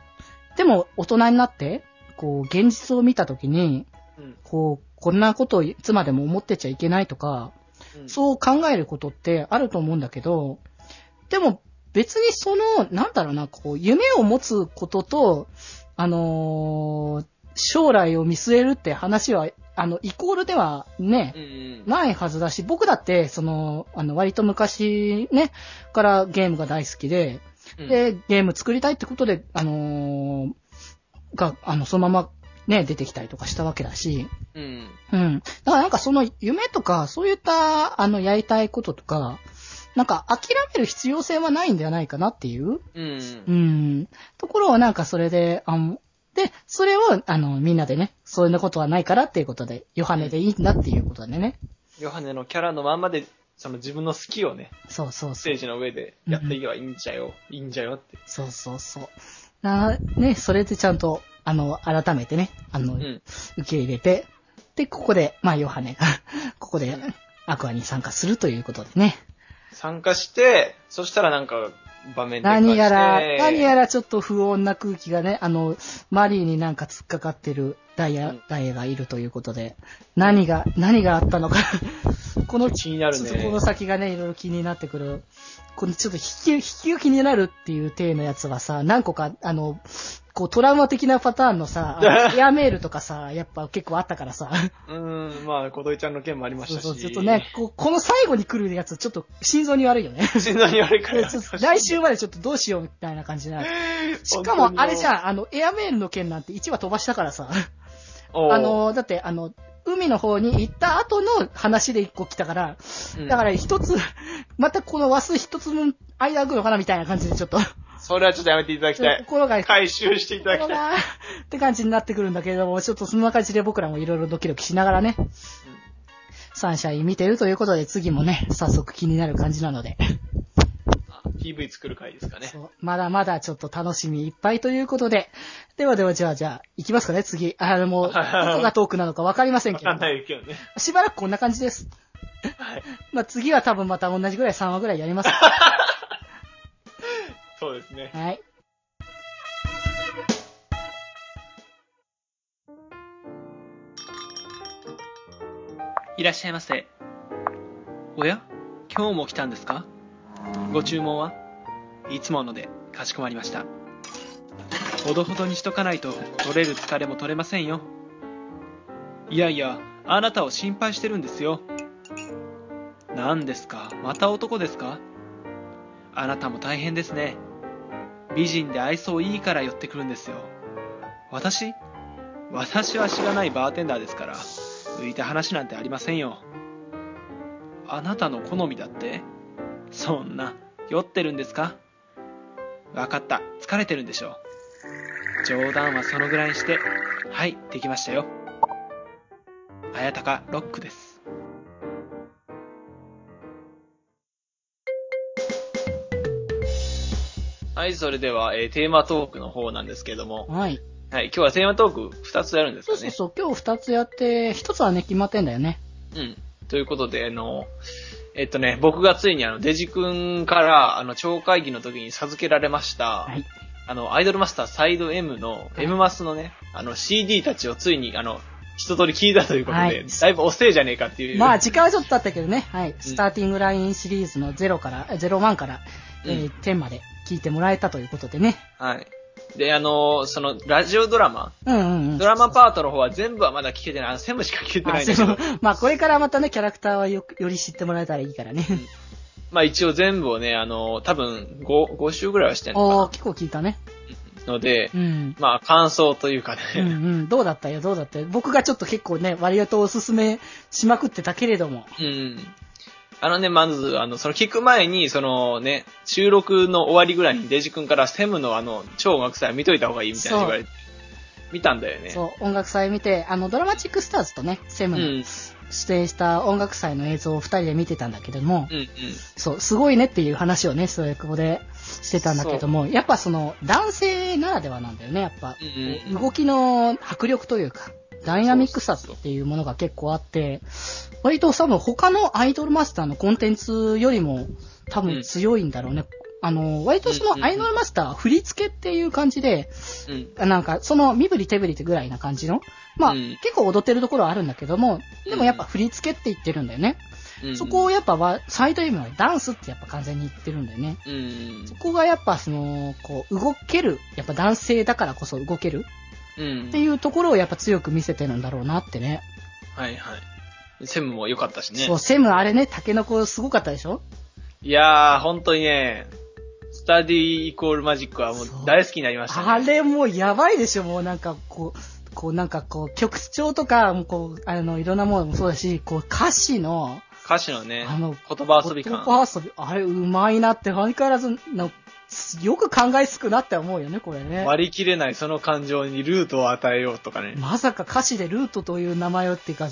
でも大人になって、こう、現実を見たときに、うん。こう、こんなことをいつまでも思ってちゃいけないとか、うん。そう考えることってあると思うんだけど、でも別にその、なんだろうな、こう、夢を持つことと、あのー将来を見据えるって話は、あの、イコールではねう、ん。ないはずだし、僕だって、その、あの、割と昔ね、からゲームが大好きで、うん、で、ゲーム作りたいってことで、あのーが、あの、そのままね、出てきたりとかしたわけだし、うん。うん。だからなんかその夢とか、そういった、あの、やりたいこととか、なんか諦める必要性はないんではないかなっていう、うん。うん、ところをなんかそれで、あの、で、それを、あの、みんなでね、そういうことはないからっていうことで、ヨハネでいいんだっていうことでね。ヨハネのキャラのまんまで、その自分の好きをね、そうそうそう。ステージの上でやっていけばいいんじゃよ、いいんじゃよって。そうそうそう。な、ね、それでちゃんと、あの、改めてね、あの、うん。受け入れて、で、ここで、まあ、ヨハネが、ここで、アクアに参加するということでね。参加して、そしたらなんか、場面転換して何やら、何やらちょっと不穏な空気がね、あの、マリーになんか突っかかってるダイヤ、うんダイヤがいるということで、何が、何があったのか、この、気になるちょっとこのね。先がね、いろいろ気になってくる。このちょっと引き、引きが気になるっていう体のやつはさ、何個か、あの、こうトラウマ的なパターンのさ、エアメールとかさ、やっぱ結構あったからさ。うーん、まあ、小鳥ちゃんの件もありましたし。そうそう、ちょっとね、こうこの最後に来るやつ、ちょっと心臓に悪いよね。心臓に悪いから。来週までちょっとどうしようみたいな感じになる。しかも、あれじゃん、あの、エアメールの件なんて1話飛ばしたからさ。あ、の、だって、あの、海の方に行った後の話で1個来たから、うんだから一つ、またこの話数一つ分間空くのかなみたいな感じでちょっと、それはちょっとやめていただきたい。心が、回収していただきたい。って感じになってくるんだけれども、ちょっとそんな感じで僕らもいろいろドキドキしながらね、サンシャイン見てるということで、次もね、早速気になる感じなので、あ PV 作る回ですかね。そうまだまだちょっと楽しみいっぱいということで、ではではじゃあじゃあ、行きますかね、次。あの、もう、どこがトークなのかわかりませんけどわかん、ないけどね。しばらくこんな感じです。はい。まあ次は多分また同じぐらい3話ぐらいやります。そうですね。はい。いらっしゃいませ。おや？今日も来たんですか？ご注文は？いつものでかしこまりました。ほどほどにしとかないと取れる疲れも取れませんよ。いやいや、あなたを心配してるんですよ。何ですか？また男ですか？あなたも大変ですね。美人で愛想いいから寄ってくるんですよ。私？私は知らないバーテンダーですから。浮いた話なんてありませんよ。あなたの好みだって？そんな、酔ってるんですか？わかった、疲れてるんでしょう。冗談はそのぐらいにして、はい、できましたよ。あやたかロックです。はい、それでは、えーテーマトークの方なんですけども、はい。はい、今日はテーマトーク2つやるんですかね。そうそうそう、今日二つやって、一つはね、決まってんだよね。うん。ということで、あの、えっとね、僕がついにあの、デジ君から、あの、超会議の時に授けられました、はい。あの、アイドルマスターサイド M の、い M マスのね、あの、CD たちをついに、あの、一通り聞いたということで、はいだいぶ遅えじゃねえかっていう。まあ、時間はちょっと経ったけどね、はい。スターティングラインシリーズの0から、01から、えーうん10まで聞いてもらえたということでね。はい。で、あの、その、ラジオドラマ、うんうんうん。ドラマパートの方は全部はまだ聞けてない。あの、セムしか聞けてないんだけどあ、そう まあ、これからまたね、キャラクターはよより知ってもらえたらいいからね。まあ一応全部をね、あの、多分5、5週ぐらいはしてんのおー、か結構聞いたね。なのでう、ん。まあ感想というかうんうね、ん。どうだったよ、どうだったよ。僕がちょっと結構ね、割とおすすめしまくってたけれども。うん。あのね、まず、あの、その聞く前に、そのね、収録の終わりぐらいにデジ君からセムのあの、超音楽祭見といた方がいいみたいな言われて、見たんだよね。そう、音楽祭見て、あの、ドラマチックスターズとね、セムのうん。出演した音楽祭の映像を二人で見てたんだけども、うんうん。そう、すごいねっていう話をね、そういうここでしてたんだけども、やっぱその、男性ならではなんだよね、やっぱ。うんうん。動きの迫力というか、ダイナミックさっていうものが結構あって、割と多分他のアイドルマスターのコンテンツよりも多分強いんだろうね。あの、割とそのアイドルマスターは振り付けっていう感じで、うん。なんか、その身振り手振りってぐらいな感じの。まあ、うん結構踊ってるところはあるんだけども、でもやっぱ振り付けって言ってるんだよね。うん。そこをやっぱわ、サイド M はダンスってやっぱ完全に言ってるんだよね。うん。そこがやっぱその、こう、動ける、やっぱ男性だからこそ動けるうん。っていうところをやっぱ強く見せてるんだろうなってね。はいはい。セムも良かったしね。そう、セムあれね、タケノコすごかったでしょ？いやー、本当にね、スタディイコールマジックはもう大好きになりました、ね。あれもうやばいでしょ、もうなんかこう、こうなんかこう、曲調とか、もうこう、あの、いろんなものもそうだし、こう歌詞の、歌詞のね、あの言葉遊び感。言葉遊び、あれうまいなって、相変わらずの、よく考えつくなって思うよね、これね。割り切れないその感情にルートを与えようとかね。まさか歌詞でルートという名前をっていうか、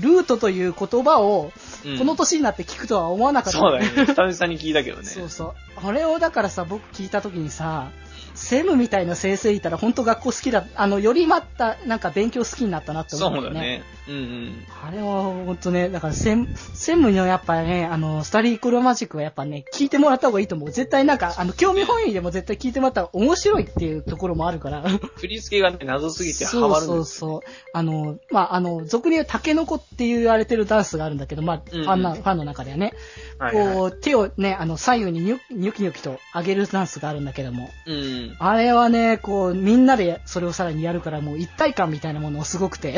ルートという言葉を、うんこの年になって聞くとは思わなかった。そうだよね。久々に聞いたけどね。そうそう。あれをだからさ、僕聞いた時にさ、セムみたいな先生いたら本当学校好きだ、あの、よりまた、なんか勉強好きになったなって思そううよだね。うんうん。あれは本当ね、だからセム、セムのやっぱね、あの、スタディークロマジックはやっぱね、聞いてもらった方がいいと思う。絶対なんか、あの、興味本位でも絶対聞いてもらったら面白いっていうところもあるから。振り付けがね、謎すぎてハそうマるんそうですよ、そう。あの、まあ、あの、俗に言うタケノコって言われてるダンスがあるんだけど、まあ、フうんうんァンな、ファンの中ではね、はいはいこう、手をね、あの、左右にニョニョキニョキと上げるダンスがあるんだけども、うん。あれはね、こう、みんなでそれをさらにやるから、もう一体感みたいなものがすごくて。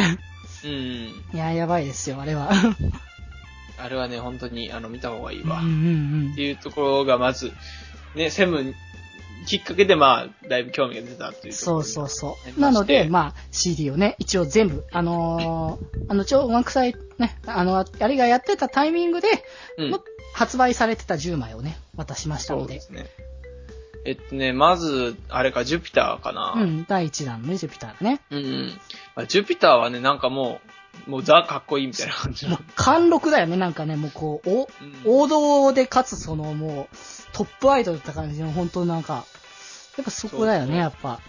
うん。いや、やばいですよ、あれは。あれはね、本当に、あの、見た方がいいわ。うんうんっていうところがまず、ね、セムきっかけでまあ、だいぶ興味が出たっていうそうそうそう。なので、まあ、CD をね、一応全部、あのー あの、超音楽祭、ね、あの、あれがやってたタイミングで、うんの発売されてた10枚をね、渡しましたので。そうですね。えっとね、まず、あれか、ジュピターかな。うん、第1弾のね、ジュピターがね。うんうん。まあ、ジュピターはね、なんかもう、もうザかっこいいみたいな感じ。貫禄だよね、なんかね、もうこう、おうん王道でかつそのもう、トップアイドルって感じの、本当なんか、やっぱそこだよね、やっぱ。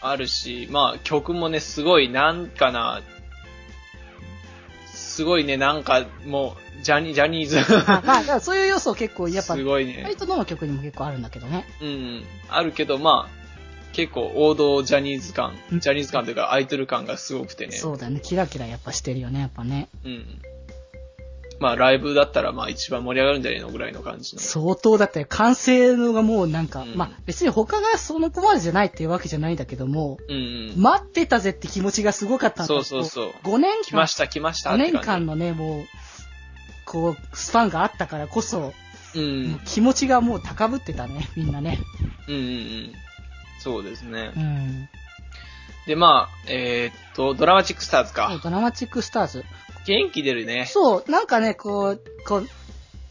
あるし、まあ曲もね、すごい、なんかな、すごいね、なんかもう、ジャニジャニーズ。あまあ、だからそういう要素結構、やっぱ、すごいね割。とどの曲にも結構あるんだけどね。うん。あるけど、まあ、結構王道ジャニーズ感、うんジャニーズ感というかアイドル感がすごくてね。そうだよね、キラキラやっぱしてるよね、やっぱね。うん。まあライブだったらまあ一番盛り上がるんじゃねえのぐらいの感じの。相当だって、完成のがもうなんか、うんまあ別に他がその子までじゃないっていうわけじゃないんだけども、うんうん。待ってたぜって気持ちがすごかったんだそうそうそう。5年間来ま、した来ました5って感じ。年間のね、もう、こう、スパンがあったからこそ、うん。気持ちがもう高ぶってたね、みんなね。うんうんうん。そうですねう。ん。で、まあ、えーっと、ドラマチックスターズか。ドラマチックスターズ。元気出るね。そう、なんかね、こう、こう、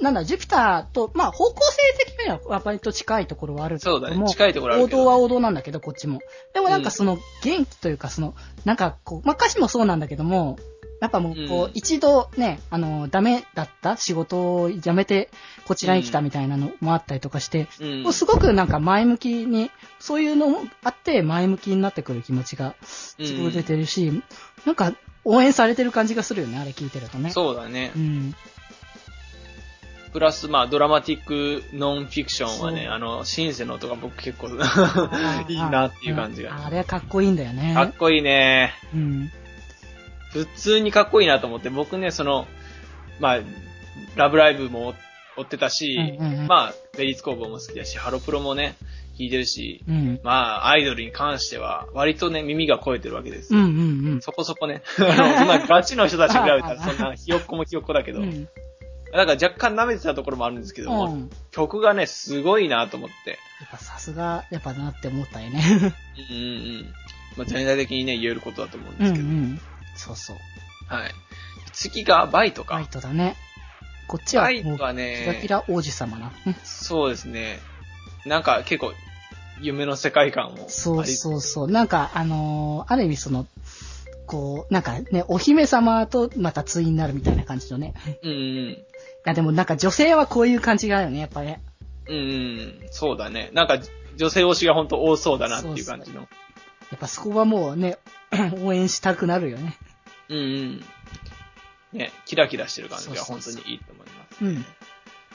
なんだ、ジュピターと、まあ、方向性的には割と近いところはあるけども、そうだね。近いところあるけど、ね。王道は王道なんだけど、こっちも。でもなんかその、元気というか、その、なんかこう、まあ、歌詞もそうなんだけども、やっぱもう、こう、うん一度ね、あの、ダメだった仕事を辞めて、こちらに来たみたいなのもあったりとかして、うんもうすごくなんか前向きに、そういうのもあって、前向きになってくる気持ちが、すごく出てるし、なんか、応援されてる感じがするよね、あれ聞いてるとね。そうだねう。ん。プラス、まあ、ドラマティックノンフィクションはね、あの、シンセの音が僕結構 いいなっていう感じが。あれはかっこいいんだよね。かっこいいね。うん。普通にかっこいいなと思って、僕ね、その、まあ、ラブライブも追ってたし、うんうんうんまあ、ベリーツ工房も好きだし、ハロプロもね、聴いてるし、うん。まあ、アイドルに関しては、割とね、耳が肥えてるわけですよ。うんうんうん。そこそこね。そんなガチの人たちに比べたら、そんなひよっこもひよっこだけど、うん。だから若干舐めてたところもあるんですけども、うん。や曲がね、すごいなと思って。っぱさすが、やっぱなって思ったよね。うんうんうん。まあ、全体的にね、言えることだと思うんうんうですけど。ん。そうそう。はい。次がバイトか。バイトだね。こっちはバイもう、キラねキ、ラ王子様な。ねそうですね。なんか結構、夢の世界観を。そうそうそう。なんか、あのーある意味その、こう、なんかね、お姫様とまた対になるみたいな感じのね。いうんうん。や、でもなんか女性はこういう感じがあるよね、やっぱね。うんうん。そうだね。なんか、女性推しが本当多そうだなっていう感じの。やっぱそこはもうね、応援したくなるよね。うんうん。ね、キラキラしてる感じが本当にいいと思います。うん。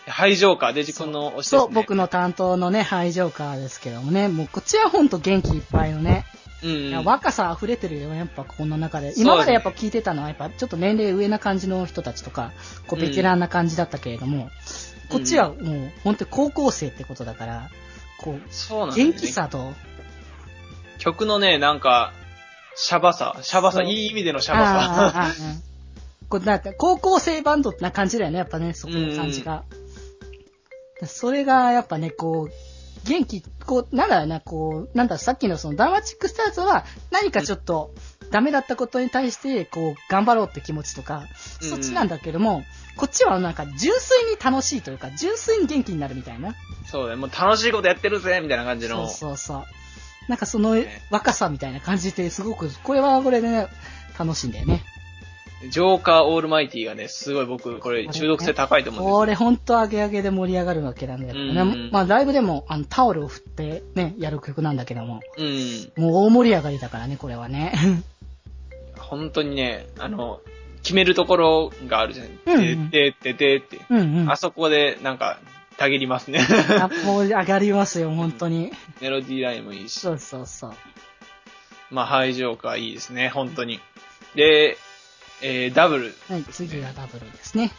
ハイジョーカー、デジ君の推しですね。そう、僕の担当のね、ハイジョーカーですけどもね、もうこっちはほんと元気いっぱいのね、うんうん。若さ溢れてるよ、やっぱこんな中で。今までやっぱ聞いてたのは、やっぱちょっと年齢上な感じの人たちとか、こうベテランな感じだったけれども、こっちはもう本当に高校生ってことだから、こう、そう元気さと、曲のね、なんか、シャバさ、シャバさ、そういい意味でのシあャバさ。あああうんこうなんか高校生バンドな感じだよね、やっぱね、そこの感じが。それが、やっぱね、こう、元気、こう、なんだろうな、こう、なんだろう、さっきのそのダーマチックスターズは、何かちょっと、ダメだったことに対して、こう、頑張ろうって気持ちとか、うんそっちなんだけども、こっちはなんか、純粋に楽しいというか、純粋に元気になるみたいな。そうだね、もう楽しいことやってるぜ、みたいな感じの。そうそうそう。なんかそのね若さみたいな感じで、すごく、これはこれでね、楽しいんだよね。ジョーカーオールマイティがね、すごい僕、これ中毒性高いと思うんですよ。これほんと上げ上げで盛り上がるわけなんだけどね。うんまあライブでもあのタオルを振ってね、やる曲なんだけども。うん。もう大盛り上がりだからね、これはね。本当にね、あの、決めるところがあるじゃない。うんうんで、で、で、でって。うんうん。あそこで、なんか、たぎりますね。あもう上がりますよ、本当に。メロディーラインもいいし。そうそうそう。まあ、ハイジョーカーいいですね、本当に。で、えー、ダブル。はい、次がダブルですね。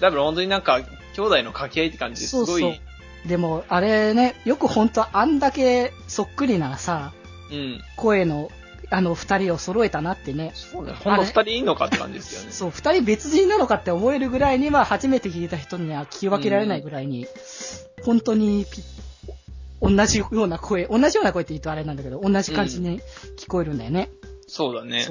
ダブル本当になんか、兄弟の掛け合いって感じですごい。そうそう。でも、あれね、よく本当あんだけそっくりなさ、うん。声の、あの、二人を揃えたなってね。そうね。ほんと二人いいのかって感じですよね。そう、二人別人なのかって思えるぐらいには、初めて聞いた人には聞き分けられないぐらいに、本当にピ同じような声、同じような声って言うとあれなんだけど、同じ感じに聞こえるんだよね。そうだね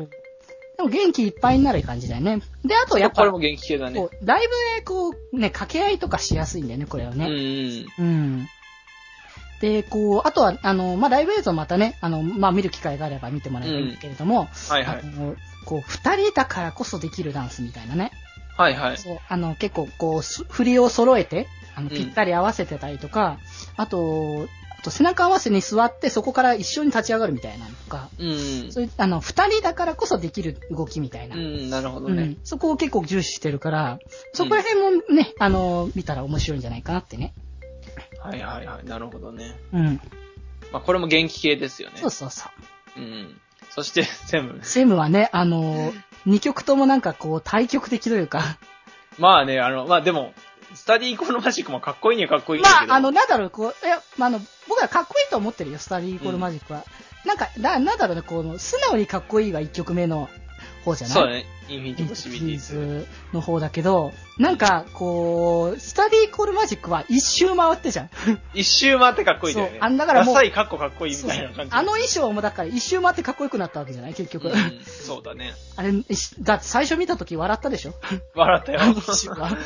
でも元気いっぱいになる感じだよね。で、あとやっぱ、これも元気系だねライブでこう、ね、掛け合いとかしやすいんだよね、これはうんね。うん。うん。で、こう、あとは、あの、まあ、ライブ映像またね、あの、まあ、見る機会があれば見てもらえばいいんだけれども、はいはい。あのこう、二人だからこそできるダンスみたいなね。はいはい。そう、あの、結構、こうす、振りを揃えて、あの、うんぴったり合わせてたりとか、あと、あと背中合わせに座って、そこから一緒に立ち上がるみたいなのとか、うん。そういう、あの、二人だからこそできる動きみたいな。うん、なるほどねうん。そこを結構重視してるから、そこら辺もね、あの、見たら面白いんじゃないかなってね。はいはいはい。なるほどね。うん。まあ、これも元気系ですよね。そうそうそう。うん。そして、セム。セムはね、あの、二曲ともなんかこう、対極的というか、まあね、あの、まあでも、スタディーコールマジックもかっこいいにはかっこいいんだけど。まあ、あの、なんだろう、こう、いや、まあ、あの、僕はかっこいいと思ってるよ、スタディーコールマジックは。なんか、な、なんだろうね、この、素直にかっこいいが一曲目の方じゃない？そうだね。インフィニシビリティズ。ズの方だけど、なんか、こう、スタディーコールマジックは一周回ってじゃん。一周回ってかっこいいんだよね。そうあんだからもうダサいかっこかっこいいみたいな感じ。あの衣装もだから一周回ってかっこよくなったわけじゃない？結局。うん、そうだね。あれ、だって最初見た時笑ったでしょ？笑ったよあの。衣装は。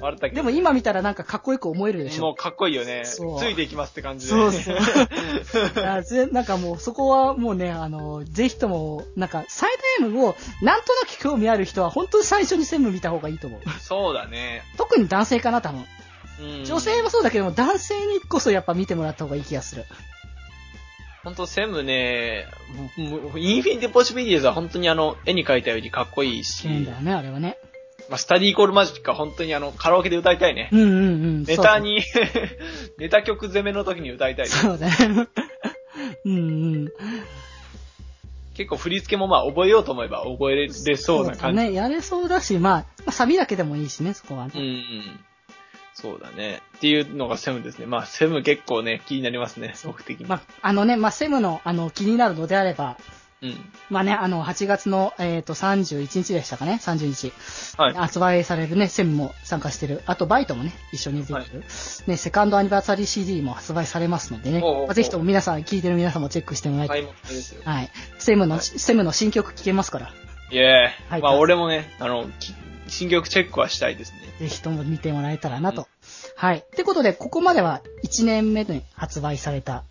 笑ったけど。でも今見たらなんかかっこよく思えるでしょもうかっこいいよね。ついていきますって感じで。そうそう。なんかもうそこはもうね、あの、ぜひとも、なんかサイド M をなんとなく興味ある人は本当に最初に専務見た方がいいと思う。そうだね。特に男性かな、多分。うん。女性もそうだけども、男性にこそやっぱ見てもらった方がいい気がする。ほんと、セムね、インフィニティポシビリティズは本当にあの、絵に描いたよりかっこいいし、いいんだよね、あれはね。まあ、スタディーコールマジックは本当にあの、カラオケで歌いたいね。うんうんうん。ネタに、ネタ曲攻めの時に歌いたい。そうだね。うんうん。結構振り付けもまあ覚えようと思えば覚えれそうな感じ。だね。やれそうだし、まあ、まあ、サビだけでもいいしね、そこはね。うんうん。そうだね。っていうのがセムですね。まあ、セム結構ね、気になりますね、僕的に。まあ、あのね、まあ、セムの、あの、気になるのであれば、うん。まあね、あの、8月の、えっ、と、31日でしたかね、30日。はい。発売されるね、セムも参加してる。あと、バイトもね、一緒に出てる。はいね、セカンドアニバーサリー CD も発売されますのでね。おうおうおうまあぜひとも皆さん、聞いてる皆さんもチェックしてもらいたい。はい。セムの、はいセムの新曲聴けますから、イェーイ。はいまあ、俺もね、あの、き新曲チェックはしたいですね。ぜひとも見てもらえたらなと。はい。ってことで、ここまでは1年目に発売された、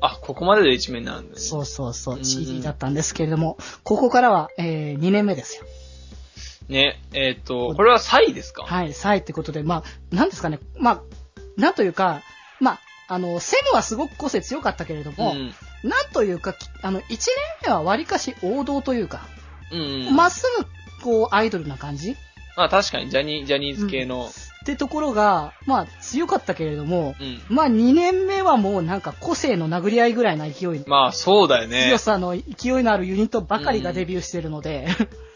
あ、ここまでで一面なんだね。そうそうそうう、ん CD だったんですけれども、ここからは、えー、2年目ですよ。ね、えっ、と、これはサイですか？はい、サイってことで、まあ、なんですかね、まあ、なんというか、まあ、あの、セムはすごく個性強かったけれども、うん。なんというか、きあの、1年目は割かし王道というか、うんうん。まっすぐ、こう、アイドルな感じまあ確かにジャニー、ジャニーズ系の、ってところが、まあ、強かったけれども、うん。まあ、2年目はもうなんか個性の殴り合いぐらいな勢い、まあそうだよね強。さの勢いのあるユニットばかりがデビューしてるので、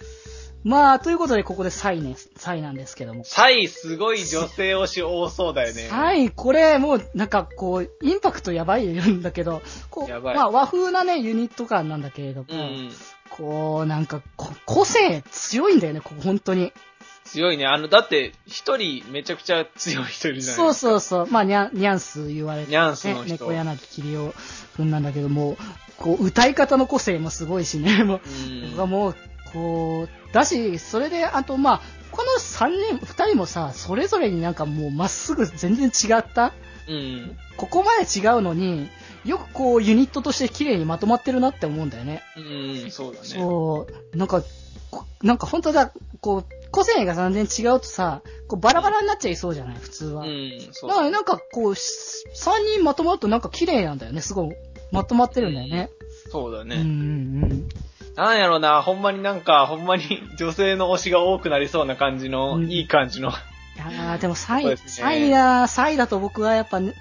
まあ、ということでここでサイね、サイなんですけども。サイすごい女性推し多そうだよね。サイ、これもうなんかこう、インパクトやばいんだけど、こう、やばいまあ和風なね、ユニット感なんだけれども、うん。こう、なんかこ、個性強いんだよね、ここ本当に。強いね。あの、だって、一人めちゃくちゃ強い人いるじゃないそうですか。そうそう。まあ、ニャン、ニャンス言われて、ニャンスの人猫柳桐生くんなんだけども、こう、歌い方の個性もすごいしね、もう、うん。がもう、こう、だし、それで、あと、まあ、この3人、2人もさ、それぞれになんかもうまっすぐ全然違った、うん。ここまで違うのに、よくこう、ユニットとして綺麗にまとまってるなって思うんだよね。うん、そうだね。そう、なんか、こなんか本当だ、こう、個性が全然違うとさ、こうバラバラになっちゃいそうじゃない、普通は。うん、そうだからなんかこう、し三人まとまるとなんか綺麗なんだよね。すごい、まとまってるんだよね。そうだね。うんうんうん。なんやろな、ほんまになんか、ほんまに 女性の推しが多くなりそうな感じの、うんいい感じの。いやーでもサイ、ねサイだ、サイだと僕はやっぱ、ね、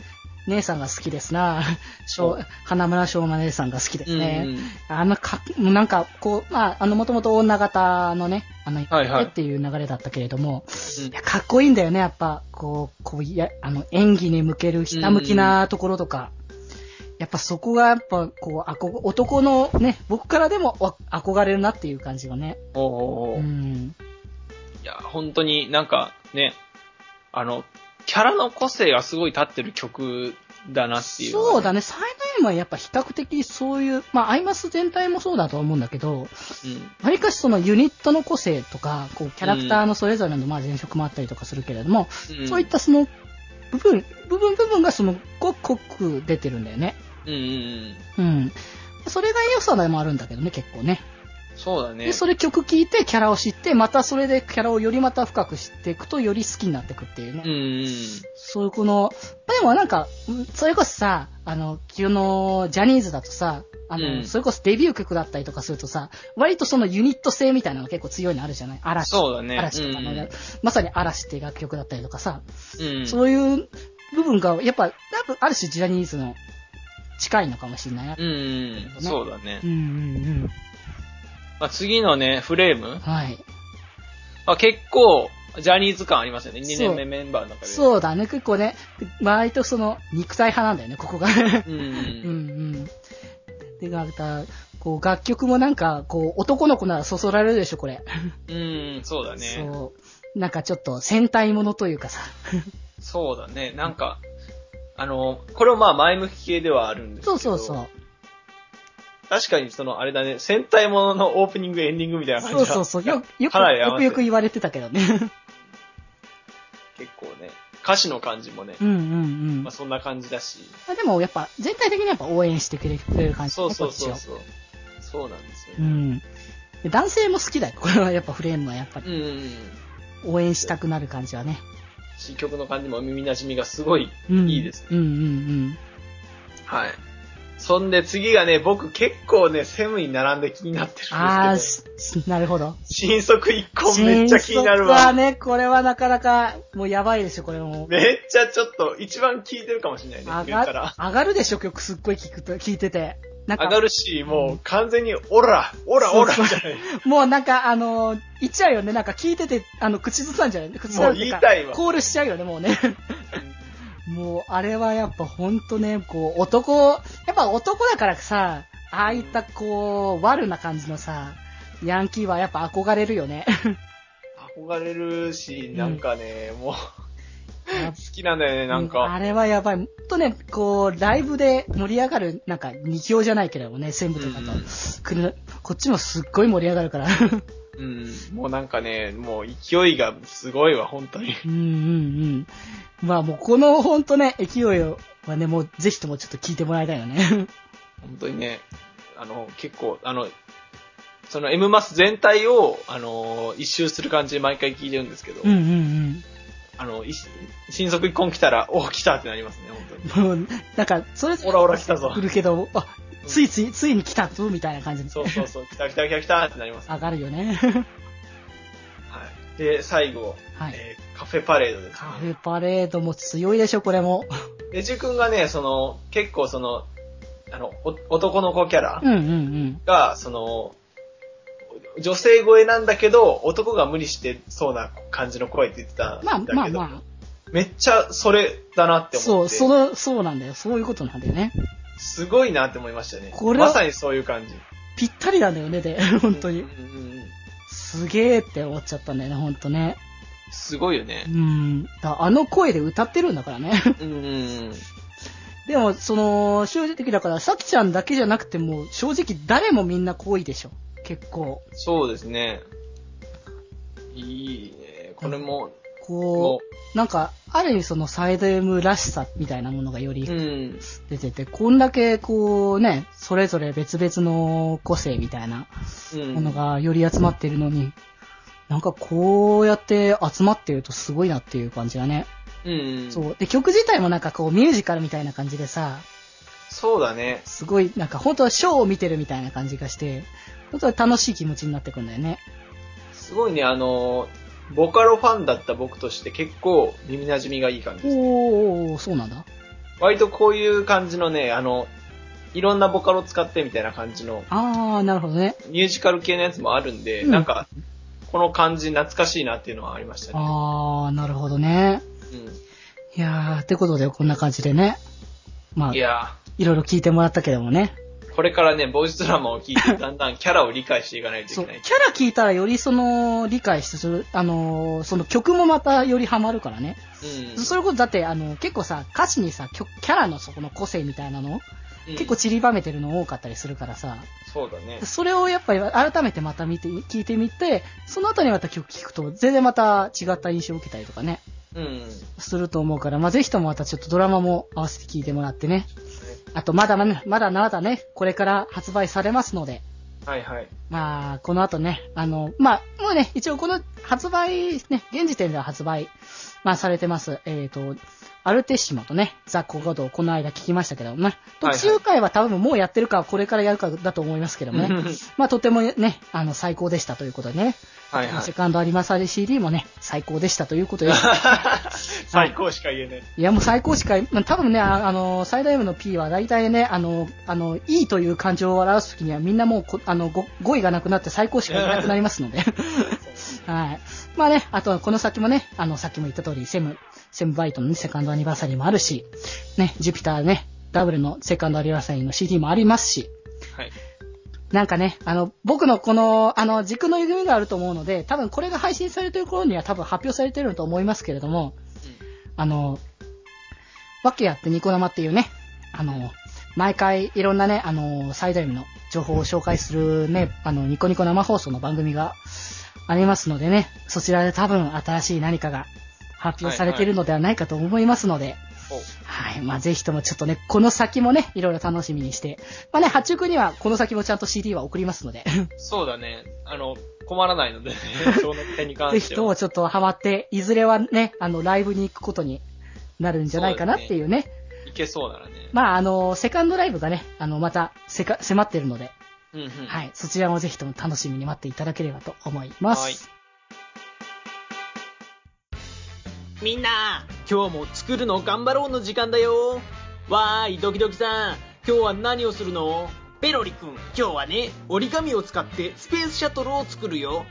姉さんが好きですな。しょう花村翔馬姉さんが好きですね。うんあのか、なんか、こう、まあ、あの、もともと女型のね、あの、はいはいっていう流れだったけれども、かっこいいんだよね、やっぱ、こう、こう、いや、あの、演技に向けるひたむきなところとか、やっぱそこがやっぱ、こう、あこ男のね、僕からでもわ憧れるなっていう感じがね。おうおうおううん。いや、本当になんかね、あの、キャラの個性がすごい立ってる曲だなっていう。ね。そうだね、サイド M はやっぱ比較的そういう、まあ、アイマス全体もそうだとは思うんだけど、うん。わりかしそのユニットの個性とか、こう、キャラクターのそれぞれのまあ前職もあったりとかするけれども、うんそういったその、部分、部分部分がその、ごく濃く出てるんだよね。うんうんうん。うん。それが良さでもあるんだけどね、結構ね。そうだねで、。それ曲聴いてキャラを知って、またそれでキャラをよりまた深く知っていくと、より好きになっていくっていうね。うんうん。そういうこの、まあでもなんか、うんそれこそさ、あの、昨日、ジャニーズだとさ、あの、うんそれこそデビュー曲だったりとかするとさ、割とそのユニット性みたいなのが結構強いのあるじゃない？嵐。そうだね嵐とかの、うんまさに嵐っていう楽曲だったりとかさ、うん。そういう部分が、やっぱ、多分ある種ジャニーズの近いのかもしれないな。うんうん。そうだねう。んうんうん。まあ、次のね、フレームはい。あ結構、ジャニーズ感ありますよね。2そう年目メンバーの中で。そうだね、結構ね、割とその、肉体派なんだよね、ここが。う。うん んうん。で、また、こう、楽曲もなんか、こう、男の子ならそそられるでしょ、これ。うん、そうだね。そう。なんかちょっと戦隊ものというかさ。そうだね。なんか、あの、これもまあ前向き系ではあるんですけど。そうそうそう。確かにその、あれだね、戦隊もののオープニング、エンディングみたいな感じがそうそうそう。よ、よく、よくよく言われてたけどね。結構ね、歌詞の感じもね、うんうんうん。ままあそんな感じだし。あでもやっぱ、全体的にやっぱ応援してくれる感じそうそうそうそう。そうなんですよね。うん。で男性も好きだよ。これはやっぱフレームはやっぱり。うんうんうん。応援したくなる感じはね。し曲の感じも耳馴染みがすごいうん。いいですね。うんうんうん。はい。そんで次がね、僕結構ね、セムに並んで気になってるああ、んですし なるほど。けど、新速一個めっちゃ気になるわ。新卒はね、これはなかなか、もうやばいでしょ、これも。めっちゃちょっと一番聴いてるかもしれないね、上が。上がるでしょ、曲すっごい聞くと、聞いてて。上がるし、もう完全に、オラオラオラじゃない。もうなんか、あのー言っちゃうよね。なんか聞いてて、あの、口ずさんじゃない口ずさんもう言いたいわコールしちゃうよね、もうね。もう、あれはやっぱほんとね、こう、男、やっぱ男だからさ、ああいったこう、悪な感じのさ、ヤンキーはやっぱ憧れるよね。憧れるし、なんかね、もう、やっ好きなんだよね、なんあか。れはやばい。ほんとね、こう、ライブで盛り上がる、なんか、二強じゃないけれどもね、全部とかと、うん来るこっちもすっごい盛り上がるから。うん。もうなんかね、もう勢いがすごいわ、本当に。うんうんうん。まあもうこのほんとね、勢いはね、もうぜひともちょっと聞いてもらいたいよね。本当にね、あの、結構、あの、その M マス全体を、あの、一周する感じで毎回聞いてるんですけど、うんうんあの、い新速一本来たら、お来たってなりますね、本当に。うん。もう、なんか、それぞれオラオラ来たぞ来るけど、あ、ついつい、ついに来たぞ、みたいな感じで。そうそうそう、来た来た来た来たってなります。上がるよね。はい。で、最後、はいえーカフェパレードです、ね。カフェパレードも強いでしょ、これも。で、ジュ君がね、その、結構その、あの、お男の子キャラうんうんうん。が、その、女性声なんだけど、男が無理してそうな感じの声って言ってたんまあだけど、まあまめっちゃそれだなっあ。て思って。そう、その、そうなんだよ。そういうことなんだよね。すごいなって思いましたね。これはまさにそういう感じ。ぴったりなんだよね、で、本当にうん。うんうんすげーって思っちゃったんだよね、本当ね。すごいよねう。ん。だあの声で歌ってるんだからね。うん。でも、その、正直だから、さきちゃんだけじゃなくても、正直誰もみんな濃いでしょ。結構。そうですね。いいね。これも、こう、なんか、ある意味そのサイド M らしさみたいなものがよりうん。出てて、こんだけこうね、それぞれ別々の個性みたいなうん。ものがより集まってるのに、なんかこうやって集まってるとすごいなっていう感じだね。うんうん。そう。で、曲自体もなんかこうミュージカルみたいな感じでさ、そうだね。すごいなんか本当はショーを見てるみたいな感じがして、本当は楽しい気持ちになってくんだよね。すごいね、あの、ボカロファンだった僕として結構耳馴染みがいい感じです。おー、そうなんだ。割とこういう感じのね、あの、いろんなボカロ使ってみたいな感じのあー、なるほどね。ミュージカル系のやつもあるんで、うんなんか、この感じ懐かしいなっていうのはありましたね。あー、なるほどね。いやー、ってことでこんな感じでね。まうん。あ、いやいろいろ聞いてもらったけどもね。ー、これからね、ボイスドラマを聞いて、だんだんキャラを理解していかないといけない。キャラ聞いたらよりその、理解する、あのーその曲もまたよりハマるからね。うん。そういうことだって、あの、結構さ、歌詞にさ、曲キャラのそこの個性みたいなの、うん結構散りばめてるの多かったりするからさ、そうだね。それをやっぱり改めてまた見て、聞いてみて、その後にまた曲聴くと全然また違った印象を受けたりとかね、うん。すると思うから、まあ、ぜひともまたちょっとドラマも合わせて聴いてもらってね。あと、まだまだ、まだまだね、これから発売されますので、はいはい。まあ、この後ね、あの、まあ、もうね、一応この発売、ね、現時点では発売、まあ、されてます。えっ、と、アルテッシモとね、ザ・コゴドをこの間聞きましたけどもね、特集会は多分もうやってるか、これからやるかだと思いますけどもね、まあ、とてもね、あの、最高でしたということでね、はいはいセ。カンドアニバーサリー CD もね、最高でしたということで、最高しか言えない。いや、もう最高しか、まあ多分ね、ああの、最大 M の P は大体ね、あの、あの、いいという感情を表すときにはみんなもうこ、あの、ご語彙がなくなって最高しか言えなくなりますので。はい。まあね、あとはこの先もね、あの、さっきも言った通り、セム、セムバイトのね、セカンドアニバーサリーもあるし、ね、ジュピターね、ダブルのセカンドアニバーサリーの CD もありますし、はい。なんかね、あの、僕のこの、あの、軸の歪みがあると思うので、多分これが配信されてる頃には多分発表されてると思いますけれども、あの、わけやってニコ生っていうね、あの、毎回いろんなね、あの、最大の情報を紹介するね、あの、ニコニコ生放送の番組がありますのでね、そちらで多分新しい何かが発表されているのではないかと思いますので、おはい。まあ、ぜひともちょっとね、この先もね、いろいろ楽しみにして、まあね、八中にはこの先もちゃんと CD は送りますので、そうだね。あの、困らないのでね、その点に関ぜひしては。ともちょっとハマって、いずれはね、あの、ライブに行くことになるんじゃないかなっていうね。いけそうならね。まあ、あの、セカンドライブがね、あの、また、せか、迫ってるので、うんうん。はい。そちらもぜひとも楽しみに待っていただければと思います。はいみんな。今日も作るの頑張ろうの時間だよ。わーいドキドキさん。今日は何をするの？ペロリくん今日はね折り紙を使ってスペースシャトルを作るよ。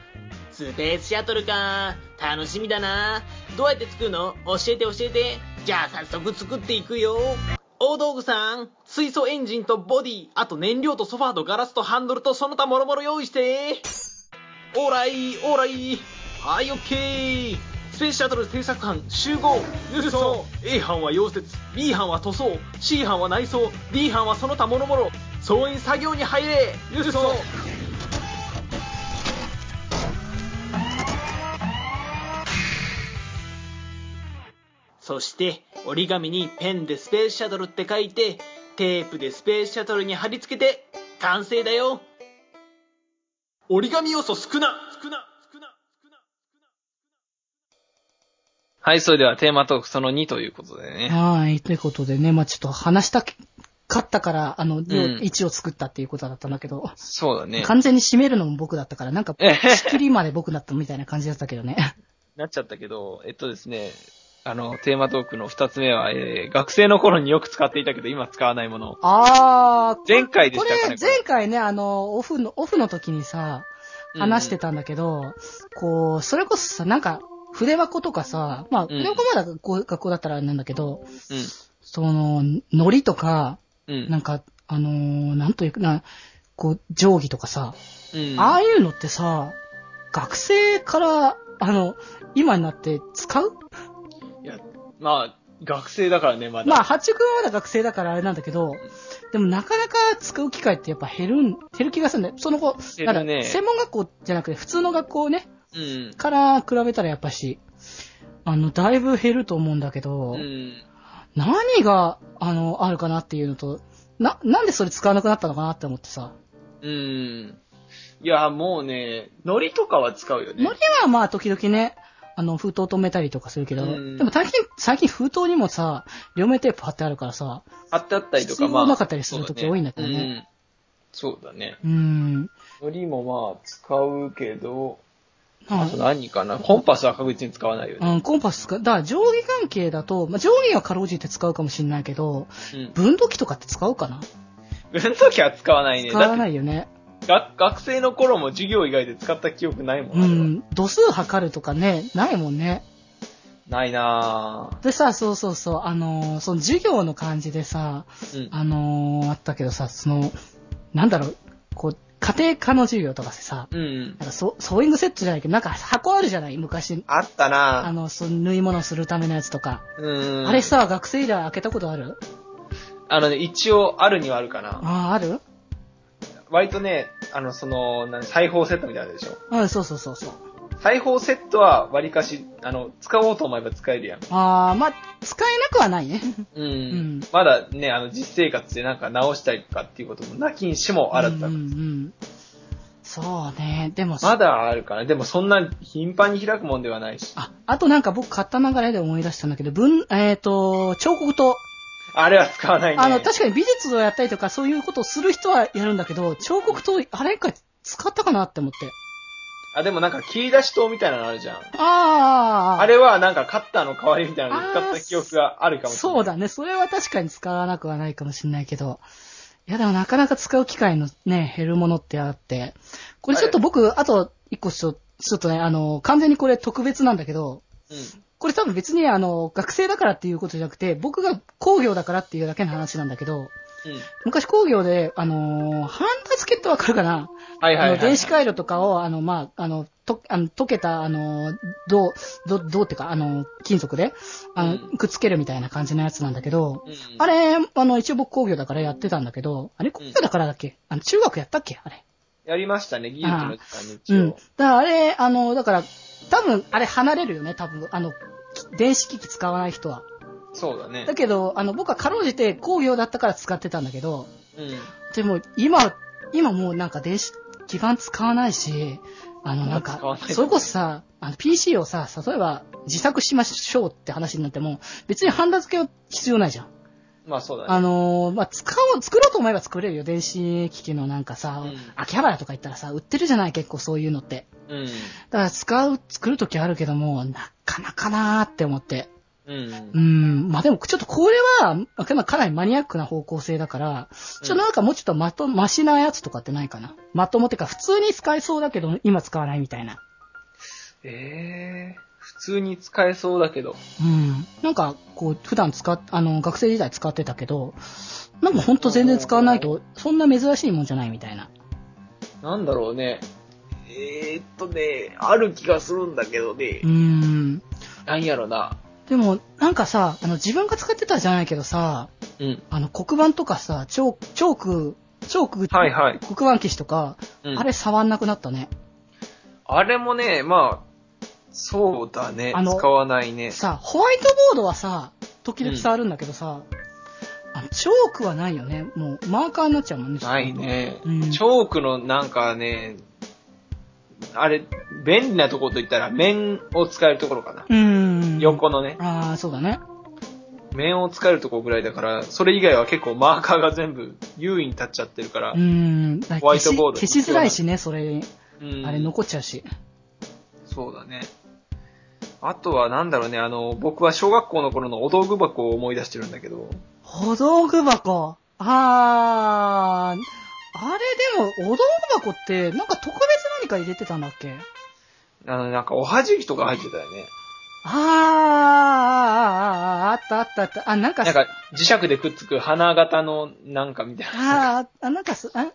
スペースシャトルか。楽しみだな。どうやって作るの？教えて教えて。じゃあ早速作っていくよ。大道具さん水素エンジンとボディあと燃料とソファーとガラスとハンドルとその他もろもろ用意して。オーライオーライ。はいオッケースペースシャトル製作班集合よいしょ A 班は溶接。B 班は塗装 C 班は内装。D 班はその他もろもろ総員作業に入れ。よいしょそして折り紙にペンでスペースシャトルって書いてテープでスペースシャトルに貼り付けて完成だよ。折り紙要素少な。少な。はい、それではテーマトークその2ということでね。はい。ということでね、まあちょっと話した買ったから、あの、ん1を作ったっていうことだったんだけど、そうだね。完全に締めるのも僕だったから、なんか、え仕切りまで僕だったみたいな感じだったけどね。なっちゃったけど、えっとですね、あの、テーマトークの二つ目は、えー、学生の頃によく使っていたけど、今使わないもの。あー、前回でしたかね。これ前回ね、あの、オフの、オフの時にさ、話してたんだけど、こう、それこそさ、なんか、筆箱とかさ、まあ、筆箱まだ学校学校だったらなんだけど、その、ノリとか、うん。うん。なんか、あのーなんというかな、こう、定規とかさ、うん。ああいうのってさ、学生から、あの、今になって使う？いや、まあ、学生だからね、まだ。まあ、八君はまだ学生だからあれなんだけど、でもなかなか使う機会ってやっぱ減るん、減る気がするんだよ。その後、ねなんか専門学校じゃなくて普通の学校ね、うん。から比べたらやっぱし、あの、だいぶ減ると思うんだけど、うん。何が、あの、あるかなっていうのと、な、なんでそれ使わなくなったのかなって思ってさ。うん。いや、もうね、ノリとかは使うよね。ノリはまあ時々ね、あの、封筒止めたりとかするけど、うんでも最近、最近封筒にもさ、両面テープ貼ってあるからさ、貼ってあったりとか、必要なかったりする時多いんだけどねそうだね。うーん。うん。ノリもまあ、使うけど、ああと何かな？コンパスは確実に使わないよね。うん、コンパス使う。だから定規関係だと、まあ、定規はかろうじて使うかもしれないけど、うん。分度器とかって使うかな？運動機は使わないね。使わないよね。が学生の頃も授業以外で使った記憶ないもん。うあれはん。度数測るとかね、ないもんね。ないなでさ、そうそうそう、あのーその授業の感じでさ、ぁ。うん。あのーあったけどさ、その、なんだろう、こう、家庭科の授業とかでさ、うん。なんかソソーイングセットじゃないけど、なんか箱あるじゃない？昔。あったなぁ。あの、その縫い物するためのやつとか。うん。あれさ、学生以来開けたことある？あのね、一応あるにはあるかな。ああ、ある？割とね、あの、その、裁縫セットみたいなでしょ。うん、そうそうそうそう。裁縫セットは割かし、あの、使おうと思えば使えるやん。ああ、まあ、使えなくはないね。うん。んまだね、あの、実生活でなんか直したりとかっていうこともなきにしもあらずだうんうんうん。そうね。でも、まだあるかな。でもそんな頻繁に開くもんではないし。あ、あとなんか僕買った流れで思い出したんだけど、文、えっ、と、彫刻刀。あれは使わないね。あの、確かに美術をやったりとかそういうことをする人はやるんだけど、彫刻刀、あれか使ったかなって思って。あ、でもなんか切り出し刀みたいなのあるじゃん。ああ、あれはなんかカッターの代わりみたいなので使った記憶があるかもしれない。そうだね。それは確かに使わなくはないかもしれないけど。いや、でもなかなか使う機会のね、減るものってあって。これちょっと僕、あと一個ちょちょっとね、あの、完全にこれ特別なんだけど、うん。これ多分別にあの、学生だからっていうことじゃなくて、僕が工業だからっていうだけの話なんだけど、うん。昔工業で、あのーハンダ付けってわかるかなはいはいはい、電子回路とかを、あの、まあ、あの、と、あの、溶けた、あの、銅、銅、銅ってか、あの、金属で、あの、うんくっつけるみたいな感じのやつなんだけど、うん、あれ、あの、一応僕工業だからやってたんだけど、あれ工業だからだっけ？あの、中学やったっけ？あれ。やりましたね、技術の時間に一応。うん。だからあれ、あの、だから、多分、あれ離れるよね、多分。あの、電子機器使わない人は。そうだねだ。けど、あの、僕はかろうじて工業だったから使ってたんだけど、うん。でも、今、今もうなんか電子基板使わないし、あの、なんかそれこそさ、あの、PC をさ、例えば自作しましょうって話になっても、別にハンダ付けは必要ないじゃん。まあそうだね。あのーまあ、使おう、作ろうと思えば作れるよ。電子機器のなんかさ、うん秋葉原とか行ったらさ、売ってるじゃない結構そういうのって。うん。だから使う、作るときあるけども、なかなかなーって思って。うんう。ん。まあ、でもちょっとこれは、まあかなりマニアックな方向性だから、ちょっとなんかもうちょっとまと、マシなやつとかってないかな。まともってか、普通に使えそうだけど、今使わないみたいな。ええー、普通に使えそうだけど。うん。なんか、こう、普段使っ、あの、学生時代使ってたけど、なんかほんと全然使わないと、そんな珍しいもんじゃないみたいな。なんだろうね。えー、っとね、ある気がするんだけどねう。ん。なんやろな。でも、なんかさ、あの、自分が使ってたじゃないけどさ、うん。あの、黒板とかさ、チョーク、チョーク、チョーク、はいはい。黒板消しとか、うんあれ触んなくなったね。あれもね、まあ、そうだね。あの使わないね。さ、ホワイトボードはさ、時々触るんだけどさ、あのチョークはないよね。もう、マーカーになっちゃうもんね。ないね。うんチョークのなんかね、あれ、便利なところといったら面を使えるところかな。うーん。横のね。ああ、そうだね。面を使えるとこぐらいだから、それ以外は結構マーカーが全部優位に立っちゃってるからう、ん。ホワイトボード消し消しづらいしね、それ、うんあれ残っちゃうし。そうだね。あとはなんだろうね、あの、僕は小学校の頃のお道具箱を思い出してるんだけど、お道具箱？あー、あれでも、お道具箱って、なんか特別何か入れてたんだっけ？あの、なんかおはじきとか入ってたよね。あー、あーあー、あったあったあった。あ、なんか、なんか磁石でくっつく花形のなんかみたいな。あーあ、なんかす、あ、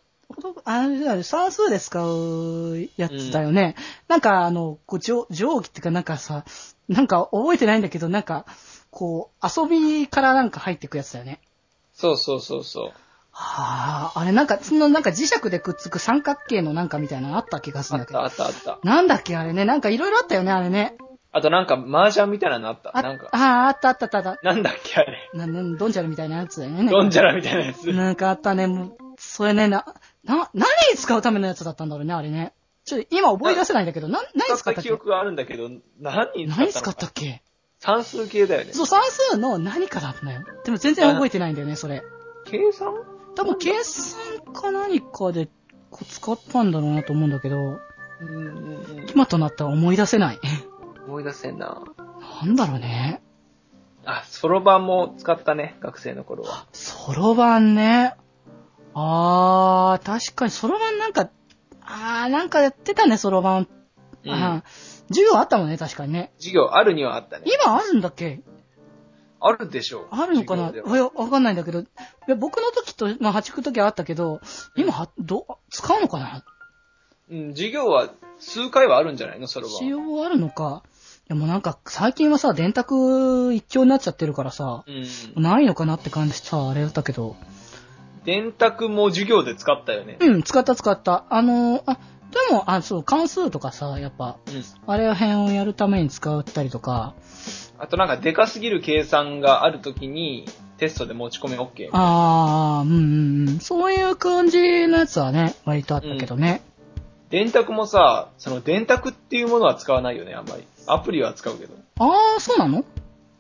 あれ算数で使うやつだよね。なんか、あの、こう、定定規っていうかなんかさ、なんか覚えてないんだけど、なんか、こう、遊びからなんか入ってくやつだよね。そうそうそうそう。はあ、あれなんか、そのなんか磁石でくっつく三角形のなんかみたいなのあった気がすあるんだけど。ったあったあった。なんだっけあれね、なんかいろいろあったよね、あれね。あとなんか麻雀みたいなのあった。あなんか、ああ、あったあったあった。なんだっけあれ。な、な、ドンジャラみたいなやつだよね。ドンジャラみたいなやつ。なんかあったね、もう、それね、な、な、何に使うためのやつだったんだろうね、あれね。ちょっと今覚え出せないんだけど、な、何使っ使ったたっけ？記憶があるんだけど、何に使ったの何使ったかっけ？算数系だよね。そう、算数の何かだったのよ。でも全然覚えてないんだよね、それ。計算？多分計算か何かでこう使ったんだろうなと思うんだけど、うんうんうん。今となったら思い出せない。思い出せんな。なんだろうね。あ、そろばんも使ったね、学生の頃は。そろばんね。あー、確かにそろばんなんか、あー、なんかやってたね、そろばん。うん授業あったもんね、確かにね。授業あるにはあったね。今あるんだっけ？あるでしょう。あるのかな？わかんないんだけど。いや、僕の時と、まあ、八九時はあったけど、今は、ど、使うのかな？うん、授業は数回はあるんじゃないのそろばん。使用あるのか。でもなんか、最近はさ、電卓一強になっちゃってるからさ、うん。ないのかなって感じさ、あれだったけど。電卓も授業で使ったよね。うん、使った使った。あのーあ、でも、あ、そう、関数とかさ、やっぱ、うん。あれ辺をやるために使ったりとか、あとなんかでかすぎる計算があるときにテストで持ち込み OK。あー、うんうんうん。そういう感じのやつはね、割とあったけどね。電卓もさ、その電卓っていうものは使わないよね、あんまり。アプリは使うけど。あー、そうなの？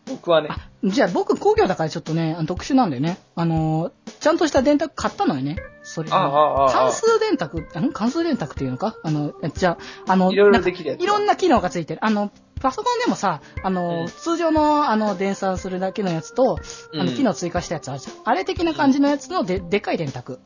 僕はね。じゃあ僕工業だからちょっとね、特殊なんだよね。あのー、ちゃんとした電卓買ったのよね。それああ、ああ、あ関あ。数電卓、関数電卓っていうのか？あの、じゃあ、あの、いろいろできるいろんな機能がついてる。あの、パソコンでもさ、あの、うん通常の、あの、電算するだけのやつと、あの、うん機能追加したやつあるじゃん。あれ的な感じのやつので、でかい電卓。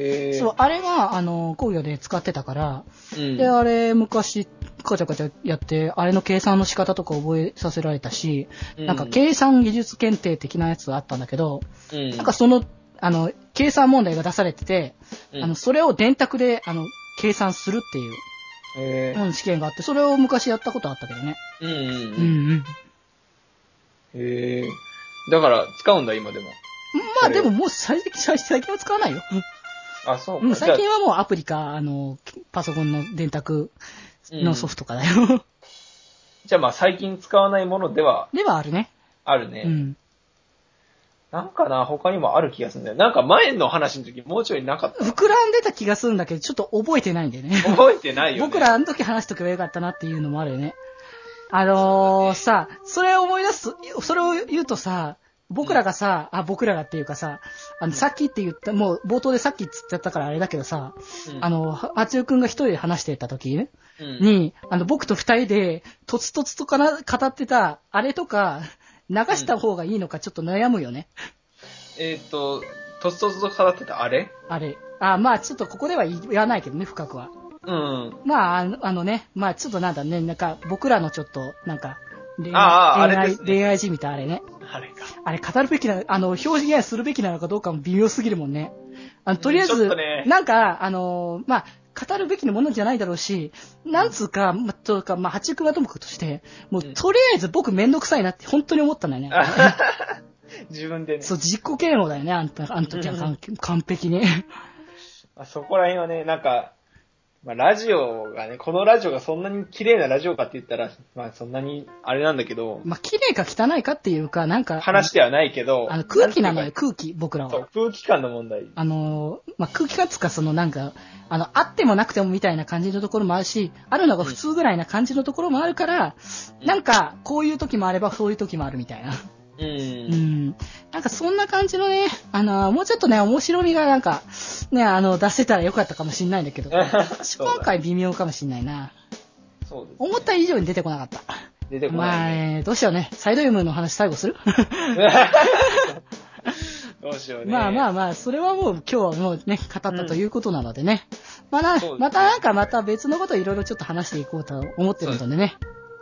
えー、そう、あれが、あの、工業で使ってたから、うん。で、あれ、昔、カチャカチャやって、あれの計算の仕方とか覚えさせられたし、うんなんか計算技術検定的なやつがあったんだけど、うん、なんかその、あの、計算問題が出されてて、うんあの、それを電卓で、あの、計算するっていう、えーうん、試験があって、それを昔やったことあったけどね。うんうんうんうん。うん。えー、だから、使うんだ、今でも。まあでももう最近、最最近は使わないよ。あ、そうか。うん、最近はもうアプリか、あの、パソコンの電卓のソフトかだよ。あじゃあまあ、最近使わないものではではあるね。あるね。うん。なんかな、他にもある気がするんだよ。なんか前の話の時もうちょいなかった。膨らんでた気がするんだけど、ちょっと覚えてないんだよね。覚えてないよね。僕らあの時話しとけばよかったなっていうのもあるよね。あのー、さ、それを思い出すと、それを言うとさ、僕らがさ、あ、僕らがっていうかさ、あの、さっきって言った、もう冒頭でさっきっつっちゃったからあれだけどさ、うんあの、は八代くんが一人で話してた時ね、うんに、あの、僕と二人で、とつとつとかな、語ってた、あれとか、流した方がいいのかちょっと悩むよね。えっ、と、とつとつと語ってたあれ？あれ。あ、まあちょっとここでは言わないけどね、深くは。うん。まあ、あのね、まあちょっとなんだね、なんか僕らのちょっと、なんか、恋愛、ああ愛、れですね恋愛じみたいなあれね。あれか。あれ語るべきな、あの、表示現するべきなのかどうかも微妙すぎるもんね。あの、とりあえちょず、っとねなんか、あの、まあ、語るべきなものじゃないだろうし、なんつうか、まあ、とか、まあ、八九はともかくとして、もう、うんとりあえず僕めんどくさいなって本当に思ったんだよね。自分でね。そう、自己嫌悪だよね、あんた、あの時は完完璧に。まあそこら辺はね、なんか、まあ、ラジオがね、このラジオがそんなに綺麗なラジオかって言ったら、まあそんなにあれなんだけど、まあ、綺麗か汚いかっていうか、なんか、話ではないけど、あの、空気なのよ、空気、僕らかそうは。空気感の問題。あの、まあ、空気感つうか、そのなんか、あの、あってもなくてもみたいな感じのところもあるし、あるのが普通ぐらいな感じのところもあるから、うんなんか、こういう時もあれば、そういう時もあるみたいな。うん。うん。なんかそんな感じのね、あの、もうちょっとね、面白みがなんか、ね、あの、出せたらよかったかもしんないんだけど、今回微妙かもしんないな。そうです、ね。思った以上に出てこなかった。出てこない、ね。まあ、ね、どうしようね。サイド M の話最後する？どうしようね。まあまあまあ、それはもう今日はもうね、語ったということなのでね。うですねまたなんかまた別のこといろいろちょっと話していこうと思ってるのでね。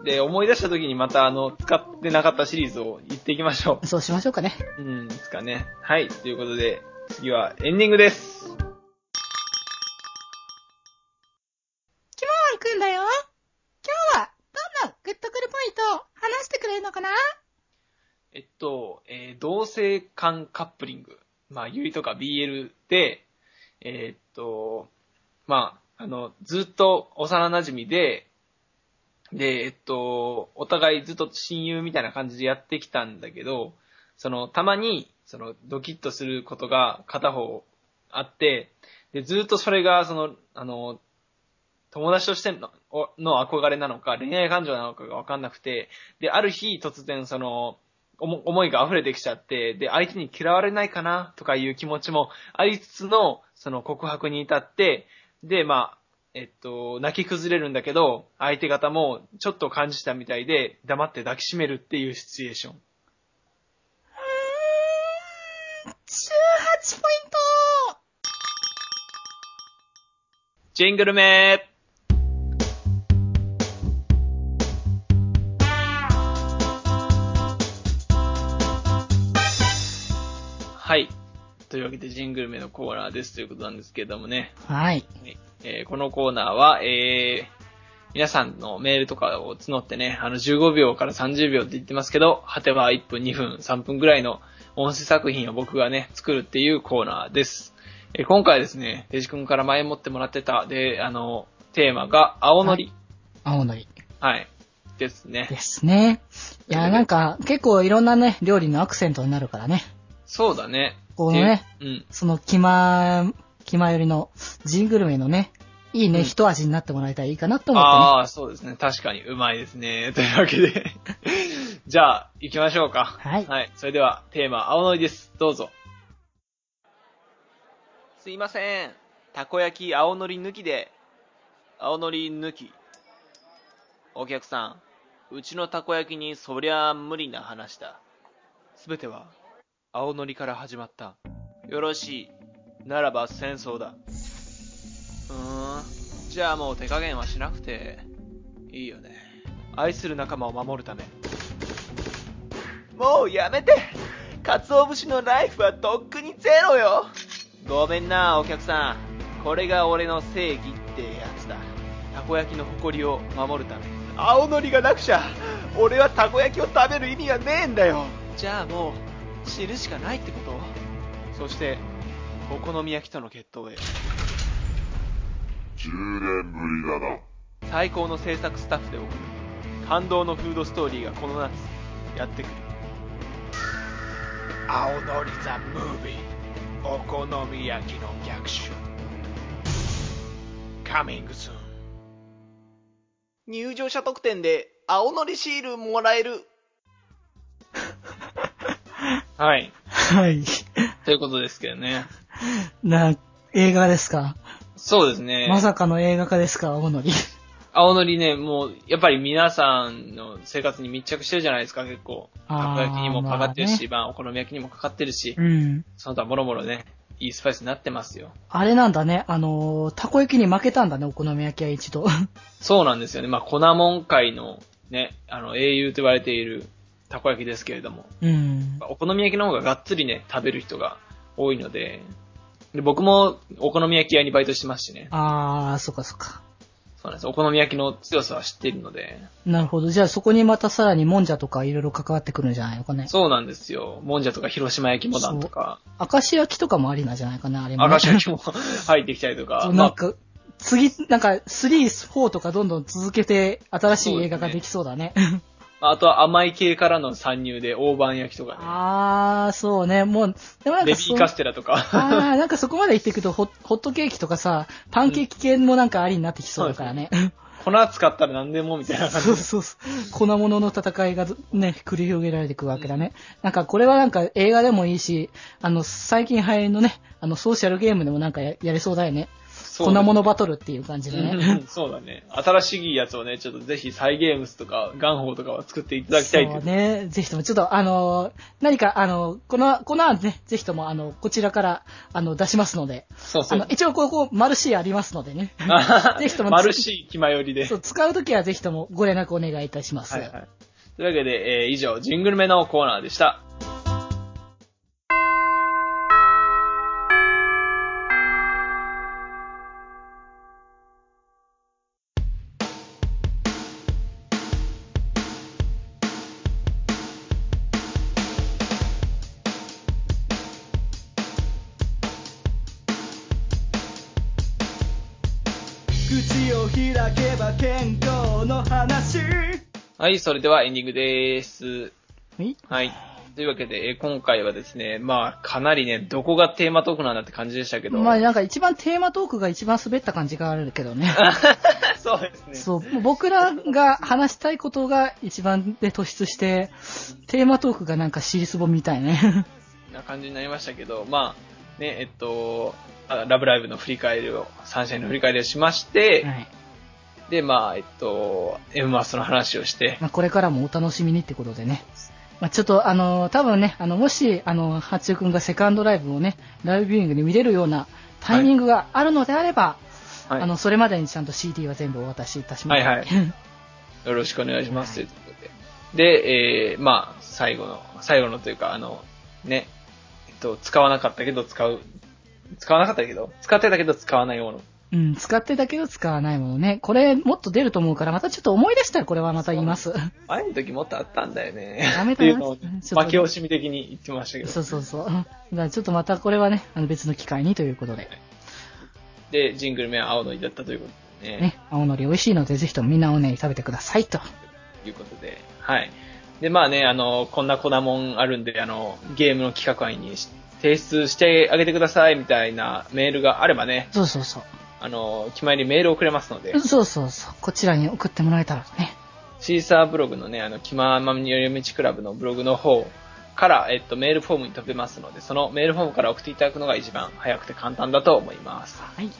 で、思い出した時にまたあの、使ってなかったシリーズを言っていきましょそうしましょうかね。う。うん、ですかね。はい。ということで、次はエンディングです。キモンくんだよ。今日はどんなグッとくるポイントを話してくれるのかな？えっと、えー同性間カップリング。まあ、ゆりとか BL で、えーっと、まあ、あの、ずっと幼馴染で、で、えっと、お互いずっと親友みたいな感じでやってきたんだけど、その、たまに、その、ドキッとすることが片方あって、で、ずっとそれが、その、あの、友達としてのの憧れなのか、恋愛感情なのかがわかんなくて、で、ある日突然その、思いが溢れてきちゃって、で、相手に嫌われないかなとかいう気持ちもありつつの、その告白に至って、で、まあ、えっと、泣き崩れるんだけど、相手方もちょっと感じたみたいで、黙って抱きしめるっていうシチュエーション。18ポイントジングルメはというわけで、ジングルメのコーナーですということなんですけれどもね。はい。えーこのコーナーは、えー皆さんのメールとかを募ってね、あの15秒から30秒って言ってますけど、果ては1分、2分、3分ぐらいの音声作品を僕がね、作るっていうコーナーです。えー今回はですね、デジ君から前もってもらってた、で、あの、テーマが青のり。青のりはい。ですねで。すね。いや、なんか結構いろんなね、料理のアクセントになるからね。そうだね。このね、でうん。その気ま、気まよりのジングルメのね、いいね、うん一味になってもらえたらいいかなと思ってね。ああ、そうですね。確かにうまいですね。というわけで。じゃあ、行きましょうか。はいはい。それでは、テーマ、青のりです。どうぞ。すいません。たこ焼き青のり抜きで。青のり抜き。お客さん、うちのたこ焼きにそりゃ無理な話だ。すべては、青のりから始まった。よろしい。ならば戦争だ。うーん。じゃあもう手加減はしなくて、いいよね。愛する仲間を守るため。もうやめて鰹節のライフはとっくにゼロよごめんな、お客さん。これが俺の正義ってやつだ。たこ焼きの誇りを守るため。青のりがなくちゃ、俺はたこ焼きを食べる意味がねえんだよ。じゃあもう、知るしかないってこと？そして、お好み焼きとの決闘へ。10年ぶりだな。最高の制作スタッフで送る感動のフードストーリーがこの夏やってくる。青のりザ・ムービーお好み焼きの逆襲。Coming soon 入場者特典で青のりシールもらえる はいはい。ということですけどねな、映画ですか？そうですねまさかの映画化ですか、青のり。青のりね、もう、やっぱり皆さんの生活に密着してるじゃないですか、結構。たこ焼きにもかかってるし、まあ、お好み焼きにもかかってるし、うん。その他もろもろね、いいスパイスになってますよ。あれなんだね、あのー、たこ焼きに負けたんだね、お好み焼きは一度。そうなんですよね。まあ、粉もん界のね、あの、英雄と言われているたこ焼きですけれども、うん。お好み焼きの方ががっつりね、食べる人が多いので、で僕もお好み焼き屋にバイトしてますしね。あー、そっかそっか。そうなんです。お好み焼きの強さは知っているので、なるほど。じゃあそこにまたさらにもんじゃとかいろいろ関わってくるんじゃないのかね。そうなんですよ。もんじゃとか広島焼きモダンとか、明石焼きとかもありなんじゃないかな、あれも、ね。明石焼きも 入ってきたりとかなんか、次、なんか、3、4とかどんどん続けて、新しい映画ができそうだね。あとは甘い系からの参入で大判焼きとかね、あー、そうね。もう、でもなんかそうベビーカステラとか。あー、なんかそこまで行っていくとホ、ホットケーキとかさ、パンケーキ系もなんかありになってきそうだからね。粉使ったら何でもみたいな感じそうそうそう。粉物の戦いがずね、繰り広げられていくわけだね。なんかこれはなんか映画でもいいし、あの、最近流行りのね、あの、ソーシャルゲームでもなんかややれそうだよね。粉物バトルっていう感じでうね。んそうだね。新しいやつをね、ちょっとぜひサイゲームスとかガンホーとかは作っていただきたいとそうね。ぜひとも、ちょっとあの、何かあの、この、この案ね、ぜひともあの、こちらから、あの、出しますので、そうそうあの、。一応ここ、マルシーありますのでね。ぜひともマルシー気まよりで。そう、使うときはぜひともご連絡お願いいたします。はいはい。というわけで、えー以上、ジングルメのコーナーでした。はい、それではエンディングです。はい。はい。というわけで、えー今回はですね、まあ、かなりね、どこがテーマトークなんだって感じでしたけど。まあなんか一番テーマトークが一番滑った感じがあるけどね。そうですね。そう、僕らが話したいことが一番で突出して、テーマトークがなんか尻すぼみたいね。な感じになりましたけど、まあ、ね、えっと、あラブライブの振り返りを、サンシャインの振り返りをしまして、はい。で、まあ、えっと、M マストの話をして、まあこれからもお楽しみにってことでね。まあちょっとあの、多分ね、あの、もし、あの、八中くんがセカンドライブをね、ライブビューイングで見れるようなタイミングがあるのであれば、はい、あの、それまでにちゃんと CD は全部お渡しいたします。はいはい よろしくお願いします、ということで。で、えー、まあ、最後の、最後のというか、あの、ね、えっと、使わなかったけど使う、使わなかったけど、使ってたけど使わないもの。うん、使ってたけど使わないものね。これもっと出ると思うから、またちょっと思い出したらこれはまた言います。前の時もっとあったんだよね。ダメだなっていうの負け惜しみ的に言ってましたけど。そうそうそう。だからちょっとまたこれはね、あの別の機会にということで。で、ジングルメは青のりだったということでね。ね、青のり美味しいので、ぜひともみんな青のり食べてくださいと。ということで、はい。で、まあね、あの、こんな粉もんあるんで、あの、ゲームの企画案にし提出してあげてくださいみたいなメールがあればね、そうそうそう。あの、決まりにメールを送れますので、そうそうそう。こちらに送ってもらえたらね。シーサーブログのね、あの、気ままに寄り道クラブのブログの方から、えっと、メールフォームに飛べますので、そのメールフォームから送っていただくのが一番早くて簡単だと思います。はい。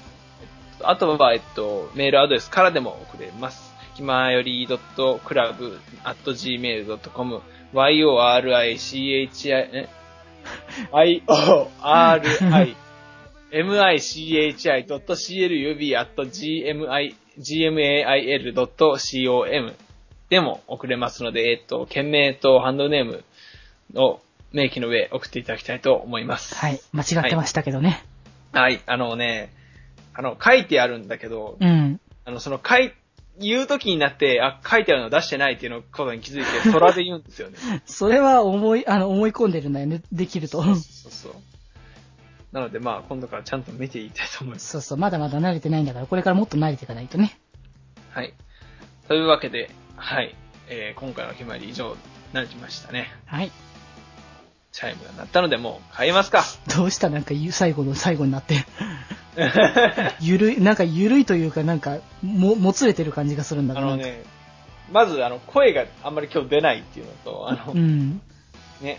あとは、えっと、メールアドレスからでも送れます。きまより .club.gmail.com yorich, え？Iori, michi.club.gmail.com でも送れますので、えっと、件名とハンドルネームを明記の上送っていただきたいと思います。はい。間違ってましたけどね。はい、あのね、あの、書いてあるんだけど、うん。あの、その、書い、言う時になって、あ、書いてあるの出してないっていうのことに気づいて、空で言うんですよね。それは思い、あの、思い込んでるんだよね。できると。そうそう。なので、まあ、今度からちゃんと見ていきたいと思います。そうそう。まだまだ慣れてないんだから、これからもっと慣れていかないとね。はい。というわけで、はい。えー、今回の決まり以上になりましたね。はい。チャイムが鳴ったので、もう変えますか。どうした？なんかゆ最後の最後になって。ゆるい、なんかゆるいというか、なんか、も、もつれてる感じがするんだけど。あのね、まず、あの、声があんまり今日出ないっていうのと、あの、うん。ね。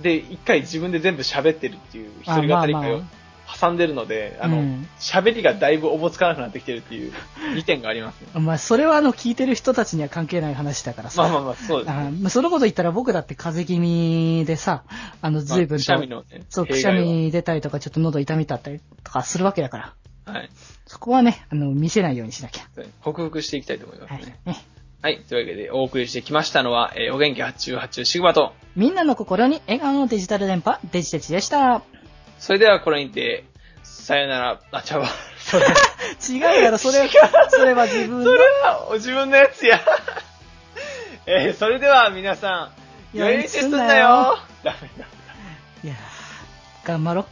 で、一回自分で全部喋ってるっていう一あ人語り会をまあま挟んでるので、あのうん、喋、りがだいぶおぼつかなくなってきてるっていう 2点がありますね。まあ、それはあの、聞いてる人たちには関係ない話だからさ。まあまあまあ、そうですあね。まあそのこと言ったら僕だって風邪気味でさ、あの、随分と、まあくしゃみのね、そう、くしゃみ出たりとか、ちょっと喉痛みだったりとかするわけだから。はい。そこはね、あの、見せないようにしなきゃ。克服していきたいと思いますはいね。。ね。はい。というわけで、お送りしてきましたのは、えーお元気発注発注シグマと、みんなの心に笑顔のデジタル電波、デジテチでした。それではこれにて、さよなら、あ、ちゃうわ。それ、違うやろ、それ、それは自分の。それは、お自分のやつや。えーそれでは皆さん、や良いテストだよ。ダメだ。いやー頑張ろう。